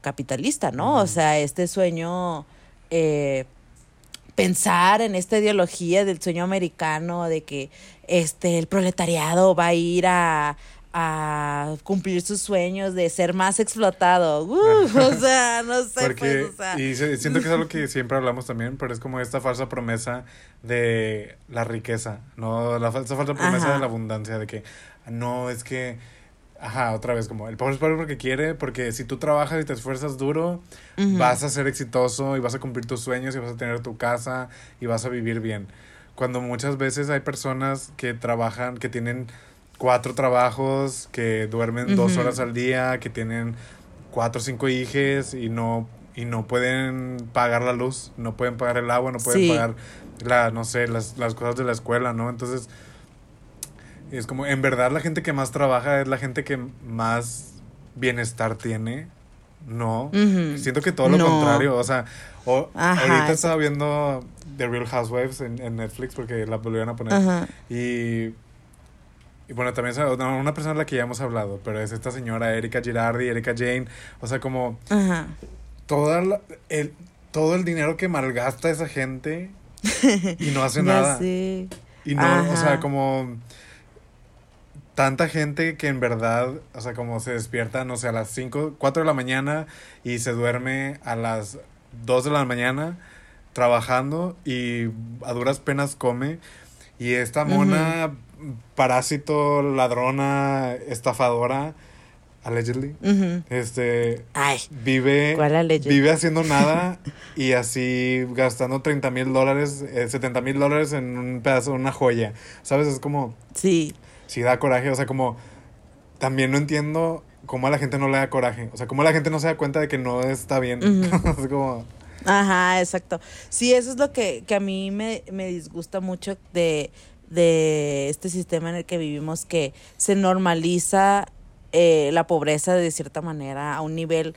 capitalista, ¿no? O sea, este sueño... Eh, pensar en esta ideología del sueño americano de que este el proletariado va a ir a, a cumplir sus sueños de ser más explotado. o sea, no sé. pues, o sea. Y siento que es algo que siempre hablamos también, pero es como esta falsa promesa de la riqueza, ¿no? La falsa, falsa promesa de la abundancia, de que no, es que, ajá, otra vez, como el pobre es pobre porque quiere, porque si tú trabajas y te esfuerzas duro, vas a ser exitoso y vas a cumplir tus sueños y vas a tener tu casa y vas a vivir bien. Cuando muchas veces hay personas que trabajan, que tienen cuatro trabajos, que duermen dos horas al día, que tienen cuatro o cinco hijos y no, y no pueden pagar la luz, no pueden pagar el agua, no pueden pagar la, no sé, las, las cosas de la escuela, ¿no? Entonces, es como, en verdad la gente que más trabaja es la gente que más bienestar tiene. No, siento que todo lo contrario, o sea, ahorita estaba viendo The Real Housewives en, en Netflix porque la volvieron a poner y y bueno, también una persona a la que ya hemos hablado, pero es esta señora Erika Girardi, Erika Jane. O sea, como Toda el, todo el dinero que malgasta esa gente y no hace nada. Y no, o sea, como tanta gente que en verdad, o sea, como se despierta, no sé, a las 5, 4 de la mañana y se duerme a las 2 de la mañana trabajando y a duras penas come. Y esta mona, parásito, ladrona, estafadora, allegedly, este, Ay, vive, ¿Cuál vive haciendo nada y así gastando 30 mil dólares, eh, 70 mil dólares en un pedazo, una joya. ¿Sabes? Es como, sí. sí da coraje, o sea, como, también no entiendo cómo a la gente no le da coraje, o sea, cómo la gente no se da cuenta de que no está bien. Es como, Ajá, exacto. Sí, eso es lo que, que a mí me, me disgusta mucho de, de este sistema en el que vivimos, que se normaliza eh, la pobreza de cierta manera a un nivel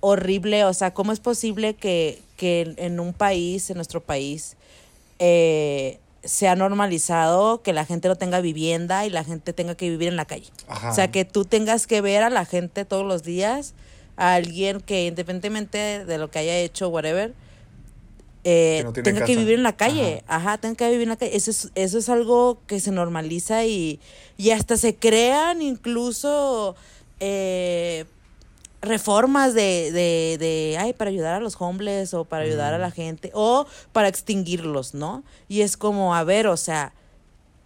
horrible. O sea, ¿cómo es posible que, que en- un país, en nuestro país, eh, se ha normalizado que la gente no tenga vivienda y la gente tenga que vivir en la calle? ajá. O sea, que tú tengas que ver a la gente todos los días, a alguien que independientemente de lo que haya hecho, whatever, eh, no tenga que vivir en la calle. Ajá, tenga que vivir en la calle. Eso es, eso es algo que se normaliza y, y hasta se crean incluso eh, reformas de, de, de, ay, para ayudar a los homeless o para ayudar a la gente o para extinguirlos, ¿no? Y es como, a ver, o sea,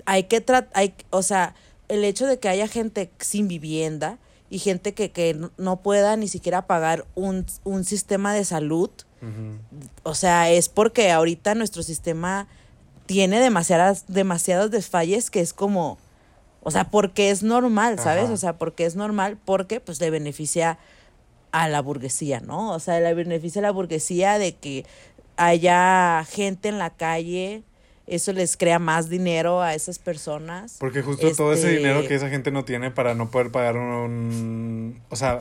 hay que tratar, o sea, el hecho de que haya gente sin vivienda y gente que, que no- no pueda ni siquiera pagar un, un sistema de salud, O sea, es porque ahorita nuestro sistema tiene demasiadas, demasiados desfalles que es como, o sea, porque es normal, ¿sabes? Ajá. O sea, porque es normal, porque pues le beneficia a la burguesía, ¿no? O sea, le beneficia a la burguesía de que haya gente en la calle, eso les crea más dinero a esas personas. Porque justo todo ese Este- dinero que esa gente no tiene para no poder pagar un... O sea,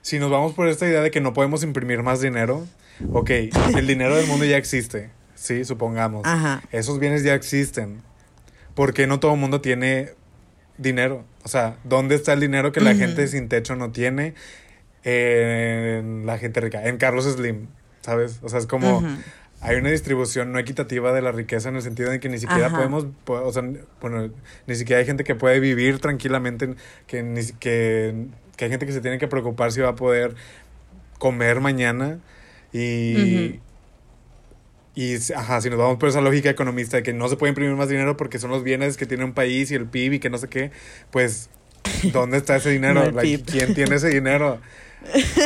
si nos vamos por esta idea de que no podemos imprimir más dinero, ok, el dinero del mundo ya existe, sí, supongamos. Ajá. Esos bienes ya existen. ¿Por qué no todo el mundo tiene dinero? O sea, ¿dónde está el dinero que la gente sin techo no tiene? En la gente rica. En Carlos Slim, ¿sabes? O sea, es como... Hay una distribución no equitativa de la riqueza en el sentido de que ni siquiera Ajá. podemos, po- o sea, bueno, ni siquiera hay gente que puede vivir tranquilamente, que, ni, que, que hay gente que se tiene que preocupar si va a poder comer mañana y... Y, ajá, si nos vamos por esa lógica economista de que no se puede imprimir más dinero porque son los bienes que tiene un país y el PIB y que no sé qué, pues, ¿dónde está ese dinero? No Like. ¿Quién tiene ese dinero?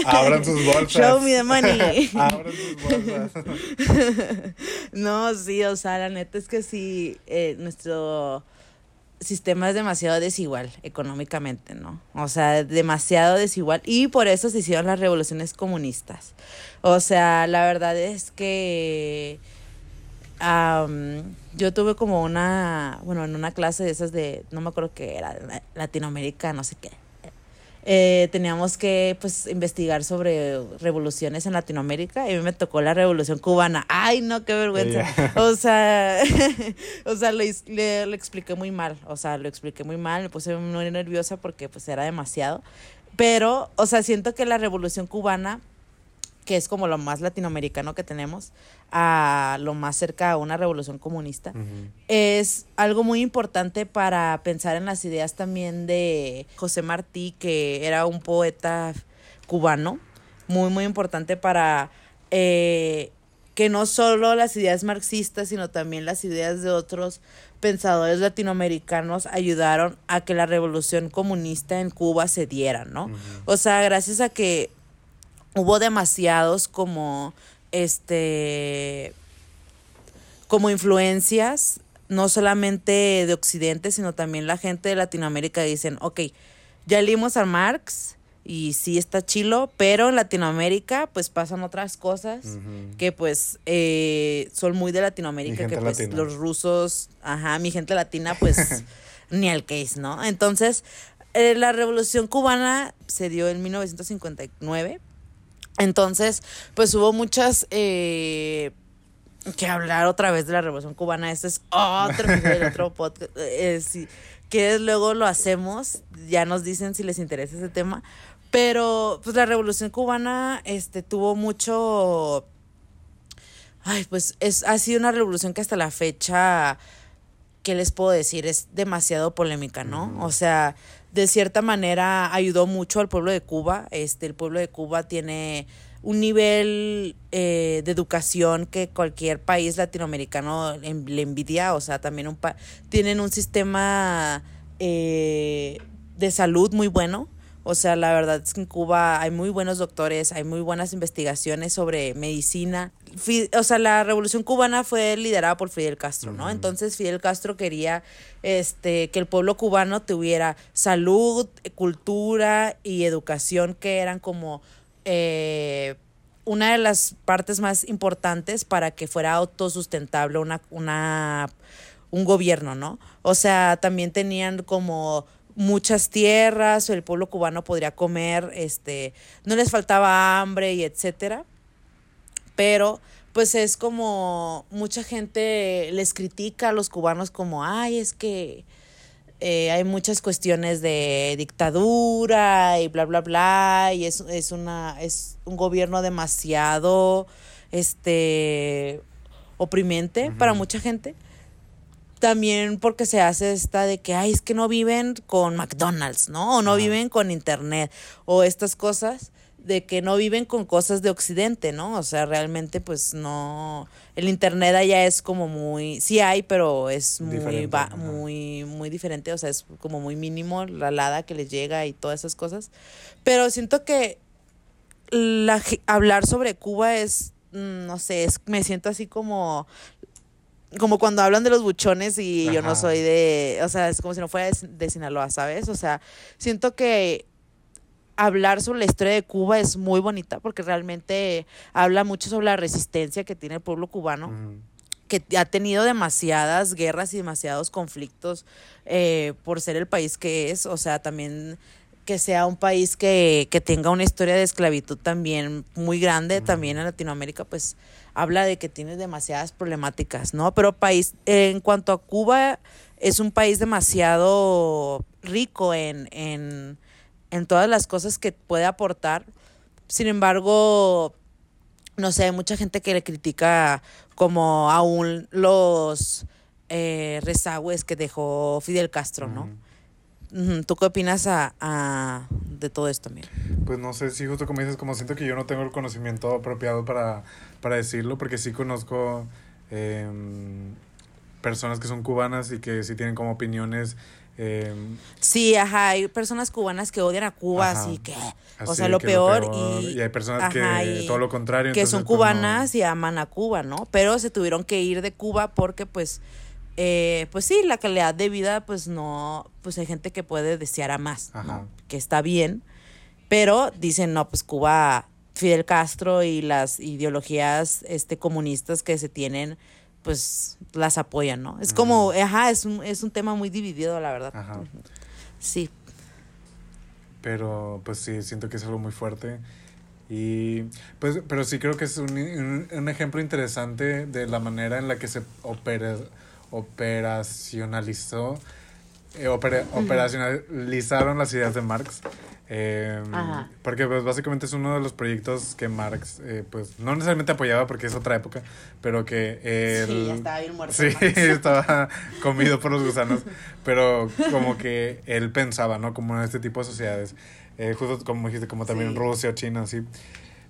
Abran sus bolsas. Show me the money. Abran sus bolsas. No, sí, o sea, la neta es que sí, eh, nuestro sistema es demasiado desigual económicamente, ¿no? O sea, demasiado desigual. Y por eso se hicieron las revoluciones comunistas. O sea, la verdad es que am, yo tuve como una, bueno, en una clase de esas de, no me acuerdo qué era, Latinoamérica, no sé qué. Eh, teníamos que pues investigar sobre revoluciones en Latinoamérica y a mí me tocó la revolución cubana. Ay, no, qué vergüenza. O sea, o sea, lo, le- lo expliqué muy mal. O sea, lo expliqué muy mal, me puse muy nerviosa porque pues era demasiado. Pero, o sea, siento que la revolución cubana, que es como lo más latinoamericano que tenemos, a lo más cerca a una revolución comunista, es algo muy importante para pensar en las ideas también de José Martí, que era un poeta cubano, muy, muy importante para eh, que no solo las ideas marxistas, sino también las ideas de otros pensadores latinoamericanos ayudaron a que la revolución comunista en Cuba se diera, ¿no? O sea, gracias a que hubo demasiados como este como influencias, no solamente de Occidente, sino también la gente de Latinoamérica dicen, ok, ya leímos a Marx y sí está chilo, pero en Latinoamérica pues pasan otras cosas que pues eh, son muy de Latinoamérica, que pues latina. los rusos, ajá, mi gente latina pues ni al case, ¿no? Entonces, eh, la revolución cubana se dio en 1959. Entonces, pues hubo muchas eh, que hablar otra vez de la revolución cubana. Este es otro otro podcast. Eh, si quieres, luego lo hacemos. Ya nos dicen si les interesa ese tema. Pero, pues la revolución cubana este, tuvo mucho. Ay, pues es, ha sido una revolución que hasta la fecha. ¿Qué les puedo decir? Es demasiado polémica, ¿no? O sea, de cierta manera ayudó mucho al pueblo de Cuba. Este, el pueblo de Cuba tiene un nivel eh, de educación que cualquier país latinoamericano le envidia, o sea, también un tienen un sistema eh, de salud muy bueno. O sea, la verdad es que en Cuba hay muy buenos doctores, hay muy buenas investigaciones sobre medicina. O sea, la revolución cubana fue liderada por Fidel Castro, ¿no? Entonces Fidel Castro quería este, que el pueblo cubano tuviera salud, cultura y educación que eran como eh, una de las partes más importantes para que fuera autosustentable una, una, un gobierno, ¿no? O sea, también tenían como muchas tierras, el pueblo cubano podría comer, este, no les faltaba hambre y etcétera. Pero pues es como mucha gente les critica a los cubanos como, ay, es que eh, hay muchas cuestiones de dictadura y bla, bla, bla, y es, es, una, es un gobierno demasiado, este, oprimente para mucha gente también porque se hace esta de que, ay, es que no viven con McDonald's, ¿no? O no viven con Internet, o estas cosas de que no viven con cosas de Occidente, ¿no? O sea, realmente pues no, el Internet allá es como muy, sí hay, pero es muy, muy, muy diferente, o sea, es como muy mínimo la lada que les llega y todas esas cosas. Pero siento que la, hablar sobre Cuba es, mm, no sé, es, me siento así como como cuando hablan de los buchones y yo no soy de, o sea, es como si no fuera de, Sinaloa, ¿sabes? O sea, siento que hablar sobre la historia de Cuba es muy bonita porque realmente habla mucho sobre la resistencia que tiene el pueblo cubano. que ha tenido demasiadas guerras y demasiados conflictos eh, por ser el país que es, o sea, también que sea un país que, que tenga una historia de esclavitud también muy grande, también en Latinoamérica, pues habla de que tiene demasiadas problemáticas, ¿no? Pero país, en cuanto a Cuba, es un país demasiado rico en, en, en todas las cosas que puede aportar. Sin embargo, no sé, hay mucha gente que le critica como aún los eh, rezagües que dejó Fidel Castro, ¿no? ¿Tú qué opinas a, de todo esto, mira? Pues no sé, si justo como dices, como siento que yo no tengo el conocimiento apropiado para, para decirlo, porque sí conozco em, personas que son cubanas y que sí tienen como opiniones. Em, sí, ajá, hay personas cubanas que odian a Cuba, así que, o sea, lo peor, Y, hay personas que todo lo contrario. Que son pues, cubanas y aman a Cuba, ¿no? Pero se tuvieron que ir de Cuba porque, pues, eh, pues sí, la calidad de vida, pues no, pues hay gente que puede desear a más, que está bien, pero dicen, no, pues Cuba, Fidel Castro y las ideologías este, comunistas que se tienen, pues las apoyan, ¿no? Es como, ajá, es un, es un tema muy dividido, la verdad. Ajá. Sí. Pero, pues sí, siento que es algo muy fuerte. Y pues, pero sí creo que es un, un, un ejemplo interesante de la manera en la que se opera operacionalizó, eh, operacionalizaron las ideas de Marx. Eh, porque pues básicamente es uno de los proyectos que Marx eh, pues no necesariamente apoyaba porque es otra época, pero que él... Sí, estaba bien muerto. Sí, estaba comido por los gusanos, pero como que él pensaba, ¿no? Como en este tipo de sociedades, eh, justo como dijiste, como también Rusia, China, así.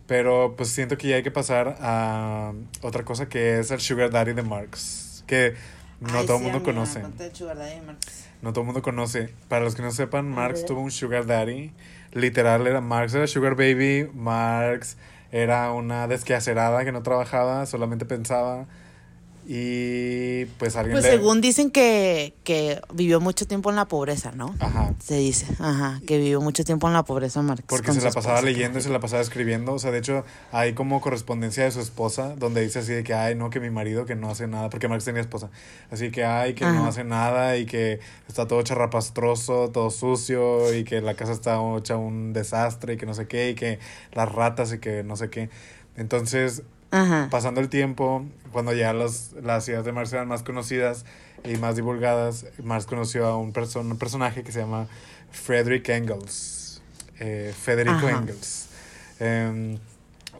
Pero pues siento que ya hay que pasar a otra cosa que es el Sugar Daddy de Marx, que no todo el mundo conoce. No todo el mundo conoce. Para los que no sepan, Marx tuvo un sugar daddy. Literal, era Marx era sugar baby. Marx era una desquacerada que no trabajaba, solamente pensaba. Y pues alguien Pues según dicen que, que vivió mucho tiempo en la pobreza, ¿no? Ajá. Se dice, ajá, que vivió mucho tiempo en la pobreza Marx. Porque se la pasaba leyendo y se la pasaba escribiendo. O sea, de hecho, hay como correspondencia de su esposa donde dice así de que, ay, no, que mi marido que no hace nada, porque Marx tenía esposa. Así que, ay, que no hace nada y que está todo charrapastroso, todo sucio y que la casa está hecha un desastre y que no sé qué y que las ratas y que no sé qué. Entonces, Pasando el tiempo, cuando ya las ideas de Marx eran más conocidas y más divulgadas, Marx conoció a un, un personaje que se llama Frederick Engels. Eh, Federico Engels. Em,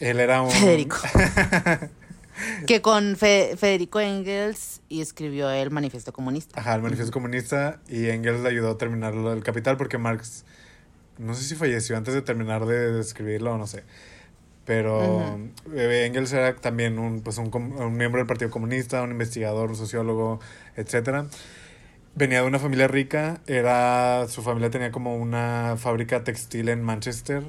él era un... Federico. que con Federico Engels y escribió el Manifiesto Comunista. Ajá, el Manifiesto Comunista y Engels le ayudó a terminar lo del Capital porque Marx, no sé si falleció antes de terminar de escribirlo o no sé. Pero eh, Engels era también un, pues un, un miembro del Partido Comunista, un investigador, un sociólogo, etcétera. Venía de una familia rica, era, su familia tenía como una fábrica textil en Manchester.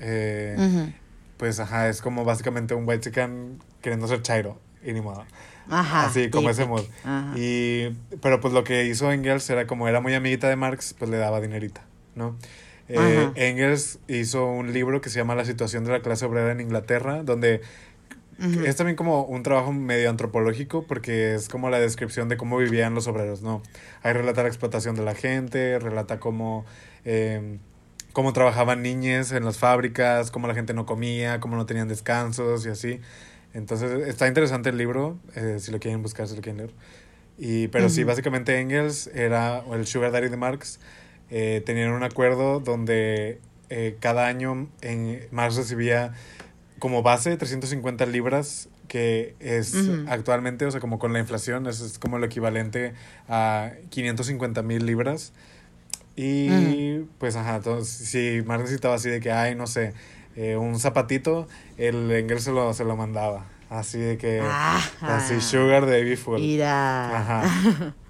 eh, Ujú. Pues ajá, es como básicamente un white chicken queriendo ser chairo, y ni modo. Ajá. Así como ese mood. Ajá. Y, pero pues lo que hizo Engels era como era muy amiguita de Marx, pues le daba dinerita, ¿no? Eh. Engels hizo un libro que se llama La situación de la clase obrera en Inglaterra, donde es también como un trabajo medio antropológico porque es como la descripción de cómo vivían los obreros, ¿no? Ahí relata la explotación de la gente, relata cómo, eh, cómo trabajaban niñas en las fábricas, cómo la gente no comía, cómo no tenían descansos y así. Entonces está interesante el libro, eh, si lo quieren buscar, si lo quieren leer. Y, pero sí, básicamente Engels era el sugar daddy de Marx. Eh, tenían un acuerdo donde eh, cada año en, Marx recibía como base 350 libras, que es Ujú. actualmente, o sea, como con la inflación, eso es como lo equivalente a 550 mil libras. Y pues, ajá, entonces, si Marx necesitaba así de que, ay, no sé, eh, un zapatito, el Engels se lo, se lo mandaba. Así de que, Ajá. así, sugar de full. Mira. Ajá.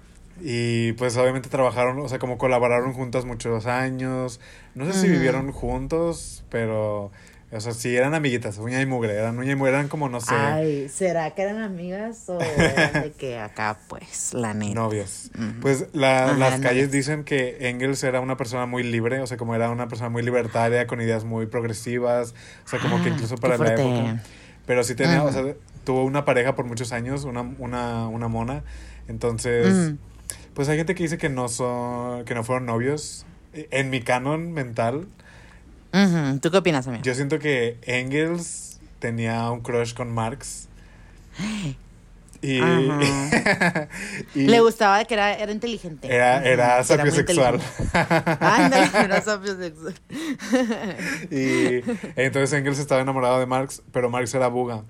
Y pues obviamente trabajaron, o sea, como colaboraron juntas muchos años. No sé si vivieron juntos, pero, o sea, sí eran amiguitas, uña y mugre, eran uña y mugre, eran como, no sé, Ay, ¿será que eran amigas o eran de que acá, pues, la neta? novias. Ujú. Pues la- Ajá, las calles dicen que Engels era una persona muy libre, o sea, como era una persona muy libertaria, con ideas muy progresivas, o sea, como que Ah, incluso para la época. Pero sí tenía, o sea, tuvo una pareja por muchos años, una, una, una mona. Entonces. Pues hay gente que dice que no son, que no fueron novios. En mi canon mental, Ujú. ¿Tú qué opinas, amigo? yo siento que Engels tenía un crush con Marx. Y, Le gustaba que era, era inteligente. era, era sapiosexual. Ándale, era sapiosexual. Y entonces Engels estaba enamorado de Marx, pero Marx era buga.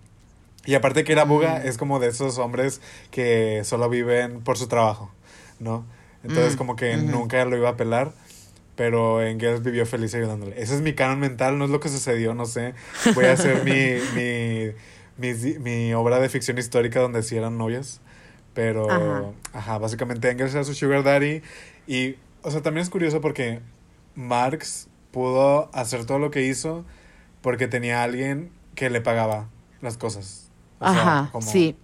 Y aparte que era buga, es como de esos hombres que solo viven por su trabajo, ¿no? Entonces Mm, como que nunca lo iba a pelar, pero Engels vivió feliz ayudándole. Ese es mi canon mental, no es lo que sucedió, no sé. Voy a hacer mi, mi, mi, mi obra de ficción histórica donde sí eran novias. Pero, Ajá. ajá, básicamente Engels era su sugar daddy. Y, o sea, también es curioso porque Marx pudo hacer todo lo que hizo porque tenía a alguien que le pagaba las cosas. O sea, Ajá, como- sí.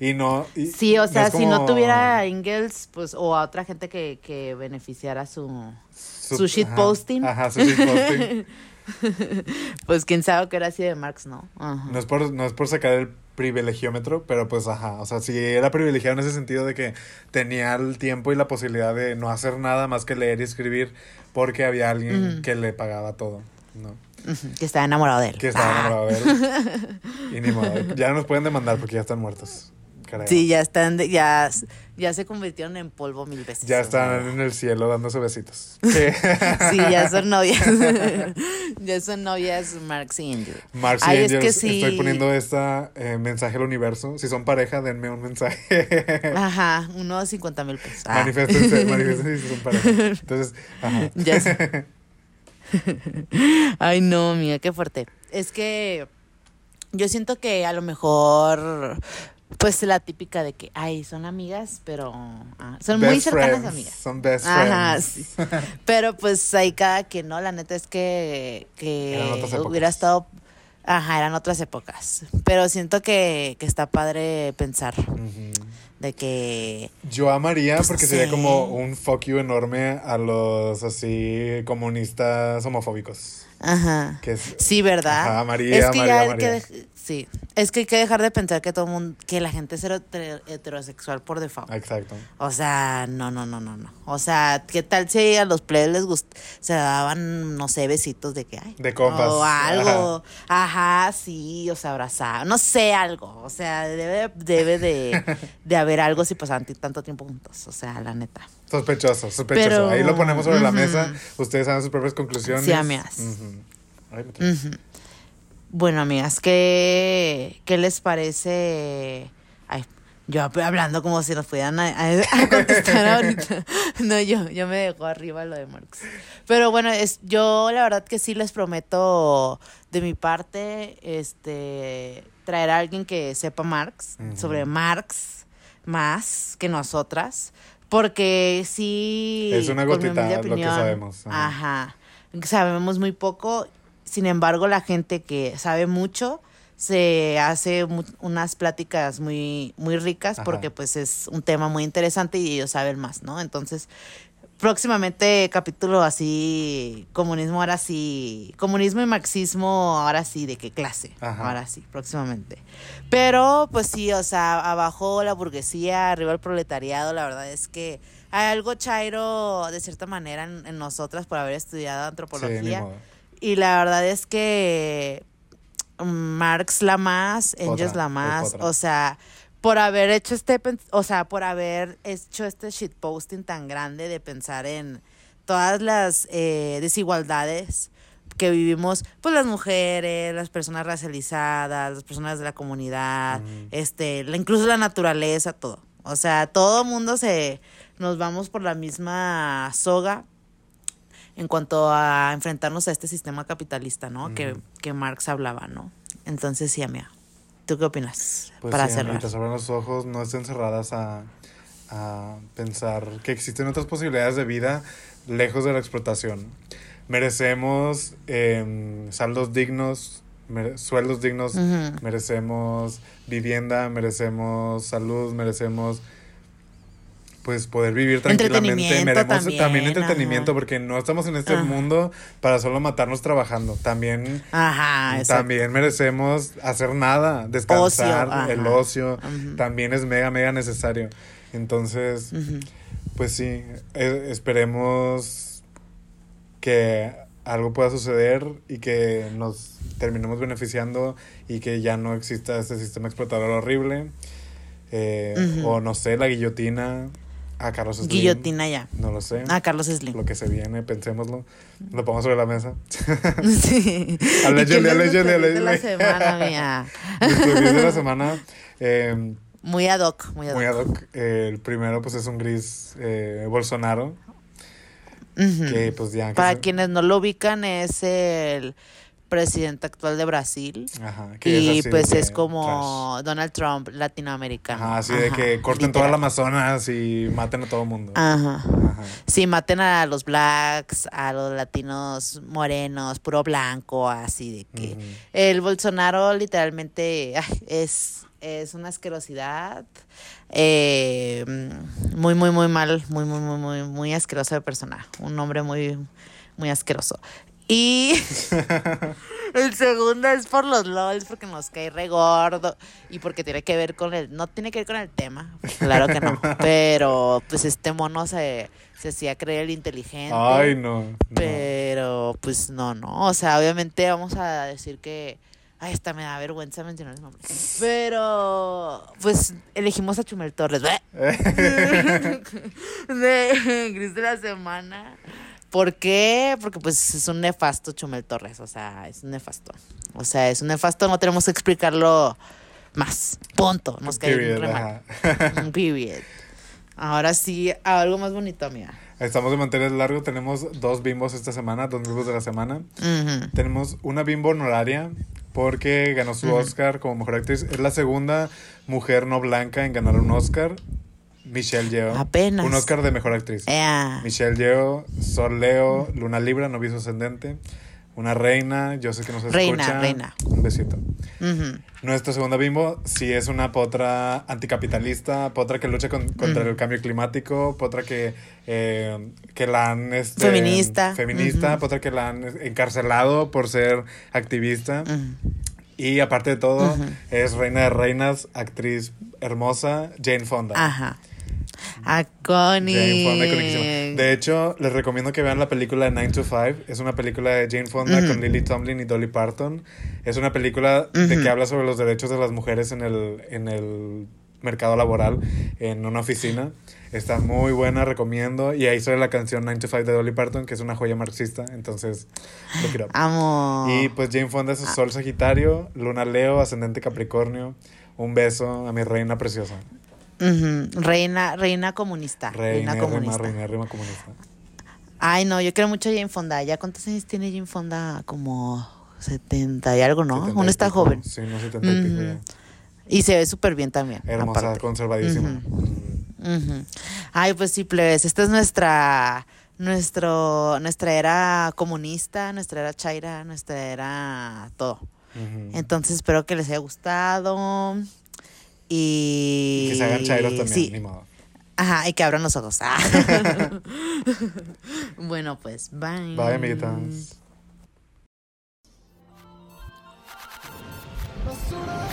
Y no. y Sí, o no sea, si no tuviera a Engels, pues, o a otra gente que, que beneficiara su, su- su shitposting. Ajá, ajá, su shitposting. pues quién sabe que era así de Marx, ¿no? Ajá. No es por, no es por sacar el privilegiómetro, pero pues ajá, o sea, si era privilegiado en ese sentido de que tenía el tiempo y la posibilidad de no hacer nada más que leer y escribir porque había alguien que le pagaba todo, ¿no? Que estaba enamorado de él. Que estaba Ah. enamorado de él. Y ni modo, ya nos pueden demandar porque ya están muertos, creo. Sí, ya están, de- ya, ya se convirtieron en polvo mil veces. Ya están en el cielo dándose besitos. Sí, ya son novias. ya son novias Marx y Angel. Marx y Ay, es Angels, que sí. estoy poniendo esta eh, mensaje al universo. Si son pareja, denme un mensaje. Ajá, unos 50 mil pesos. Ah. Manifiestense, manifiestense si son pareja. Entonces, ajá. Ya sé. Ay, no, mira, qué fuerte. Es que yo siento que a lo mejor, pues la típica de que, ay, son amigas, pero ah, son muy cercanas friends, amigas. Son best Ajá, friends. sí. Pero pues ahí cada quien, ¿no? La neta es que, que hubiera estado... Ajá, eran otras épocas. Pero siento que, que está padre pensar de que... Yo amaría Pues, porque no sería sé. como un fuck you enorme a los así comunistas homofóbicos. Ajá. Que es, Sí, ¿verdad? Ajá, María, es que María, ya hay María. que sí, es que hay que dejar de pensar que todo mundo, que la gente es hetero- heterosexual por default. Exacto. O sea, no, no, no, no, no. O sea, ¿qué tal si a los plebes les gust se daban, no sé, besitos de que ay? De compas. O algo. Ajá, sí, o sea, abrazar, no sé, algo. O sea, debe, debe de, de haber algo si pasaban tanto tiempo juntos. O sea, la neta. Sospechoso, sospechoso. Pero- Ahí lo ponemos sobre la mesa. Ustedes hagan sus propias conclusiones. Sí, amigas. Ay, me. Bueno, amigas, ¿qué, ¿qué les parece? Ay, yo hab- hablando como si nos pudieran a, a- a contestar ahorita. No, yo, yo me dejo arriba lo de Marx. Pero bueno, es, yo la verdad que sí les prometo de mi parte, este, traer a alguien que sepa Marx, Ujú. sobre Marx, más que nosotras. Porque sí. Es una gotita humilde lo que sabemos, ajá. Ajá. Sabemos muy poco. Sin embargo, la gente que sabe mucho se hace mu- unas pláticas muy, muy ricas Ajá. porque pues es un tema muy interesante y ellos saben más, ¿no? Entonces, próximamente capítulo así, comunismo ahora sí, comunismo y marxismo ahora sí, ¿de qué clase? Ajá. Ahora sí, próximamente. Pero pues sí, o sea, abajo la burguesía, arriba el proletariado, la verdad es que hay algo chairo de cierta manera en, en nosotras por haber estudiado Sí, antropología. modo. Y la verdad es que mm, Marx la más, Engels Potra, la más, o sea, por haber hecho este, o sea, por haber hecho este shitposting tan grande de pensar en todas las eh, desigualdades que vivimos, pues las mujeres, las personas racializadas, las personas de la comunidad, Ujú. este, la, incluso la naturaleza, todo. O sea, todo mundo se, nos vamos por la misma soga en cuanto a enfrentarnos a este sistema capitalista, ¿no? que, que Marx hablaba, ¿no? Entonces, sí, amiga. ¿Tú qué opinas? Pues para sí, cerrar. amiguitas, abran los ojos, no estén cerradas a, a pensar que existen otras posibilidades de vida lejos de la explotación. Merecemos em, saldos dignos, mere- sueldos dignos, merecemos vivienda, merecemos salud, merecemos pues poder vivir tranquilamente, merecemos también, también entretenimiento ajá. porque no estamos en este Ajá. mundo para solo matarnos trabajando, también Ajá, también merecemos hacer nada, descansar, Ocio, el ocio, también es mega, mega necesario. Entonces, pues sí, e- esperemos que algo pueda suceder y que nos terminemos beneficiando y que ya no exista este sistema explotador horrible. Eh. O no sé, la guillotina a Carlos Slim. Guillotina ya. No lo sé. Ah, Carlos Slim. Lo que se viene, pensémoslo. Lo pongo sobre la mesa. sí. Allegedly, ¿Y qué es allegedly, nuestro beat de la semana, mía? De la semana. eh, Muy ad hoc, muy ad hoc. muy ad hoc. Eh, el primero, pues, es un gris eh, Bolsonaro. Que, pues, ya. Para se- quienes no lo ubican, es el presidente actual de Brasil. Ajá, que es Y así pues es como Donald Trump latinoamericano. Ajá, así de que corten toda la literal. Amazonas y maten a todo el mundo. Ajá. Ajá. Sí, maten a los blacks, a los latinos morenos, puro blanco, así de que el Bolsonaro literalmente ay, es, es una asquerosidad. eh, muy, muy, muy mal, muy, muy, muy, muy, muy asqueroso de persona. Un hombre muy, muy asqueroso. Y el segundo es por los LOLs, porque nos cae re gordo y porque tiene que ver con el. No tiene que ver con el tema, claro que no. Pero pues este mono se, se hacía creer el inteligente. Ay, no. no. Pero, pues no, no. O sea, obviamente vamos a decir que. Ay, esta me da vergüenza mencionar el nombre. Pero, pues elegimos a Chumel Torres. de Gris de la Semana. ¿Por qué? Porque, pues, es un nefasto Chumel Torres. O sea, es un nefasto. O sea, es un nefasto. No tenemos que explicarlo más. Punto. Nos mal. ajá. Period. Ahora sí, algo más bonito, amiga. Estamos de mantener largo. Tenemos dos bimbos esta semana, dos bimbos de la semana. Tenemos una bimbo honoraria porque ganó su. Oscar como mejor actriz. Es la segunda mujer no blanca en ganar un Oscar. Michelle Yeoh. Apenas. Un Oscar de mejor actriz. Michelle Yeoh, Sol Leo, Luna Libra, novio ascendente. Una reina, yo sé que nos Reina, escucha. reina. Un besito. Nuestra segunda bimbo sí es una potra anticapitalista, potra que lucha con- contra el cambio climático, potra que, eh, que la han... este, Feminista. Feminista, potra que la han encarcelado por ser activista. Y aparte de todo, es reina de reinas, actriz hermosa, Jane Fonda. Ajá. A Connie. Jane Fonda, iconiquísima. De hecho, les recomiendo que vean la película de 9 to 5. Es una película de Jane Fonda con Lily Tomlin y Dolly Parton. Es una película de que habla sobre los derechos de las mujeres en el, en el mercado laboral, en una oficina. Está muy buena, recomiendo. Y ahí sale la canción 9 to 5 de Dolly Parton, que es una joya marxista. Entonces, look it up. Amo. Y pues Jane Fonda es Ah. Sol Sagitario, Luna Leo, Ascendente Capricornio. Un beso a mi reina preciosa. Reina, reina comunista. Reina, comunista. reina, comunista. Ay, no, yo quiero mucho a Jane Fonda. ¿Ya cuántos años tiene Jane Fonda? Como 70 y algo, ¿no? 70 Aún y está pico. joven. Sí, no 70 y pico ya. Y se ve súper bien también. Hermosa, aparte. conservadísima. Ay, pues sí, plebes. Esta es nuestra, nuestro, nuestra era comunista, nuestra era chaira, nuestra era todo. Entonces espero que les haya gustado. Y. Y que se hagan chairos también, Sí. ni modo. Ajá, y que abran los ojos. Ah. bueno, pues, bye. Bye, amiguitas. basura,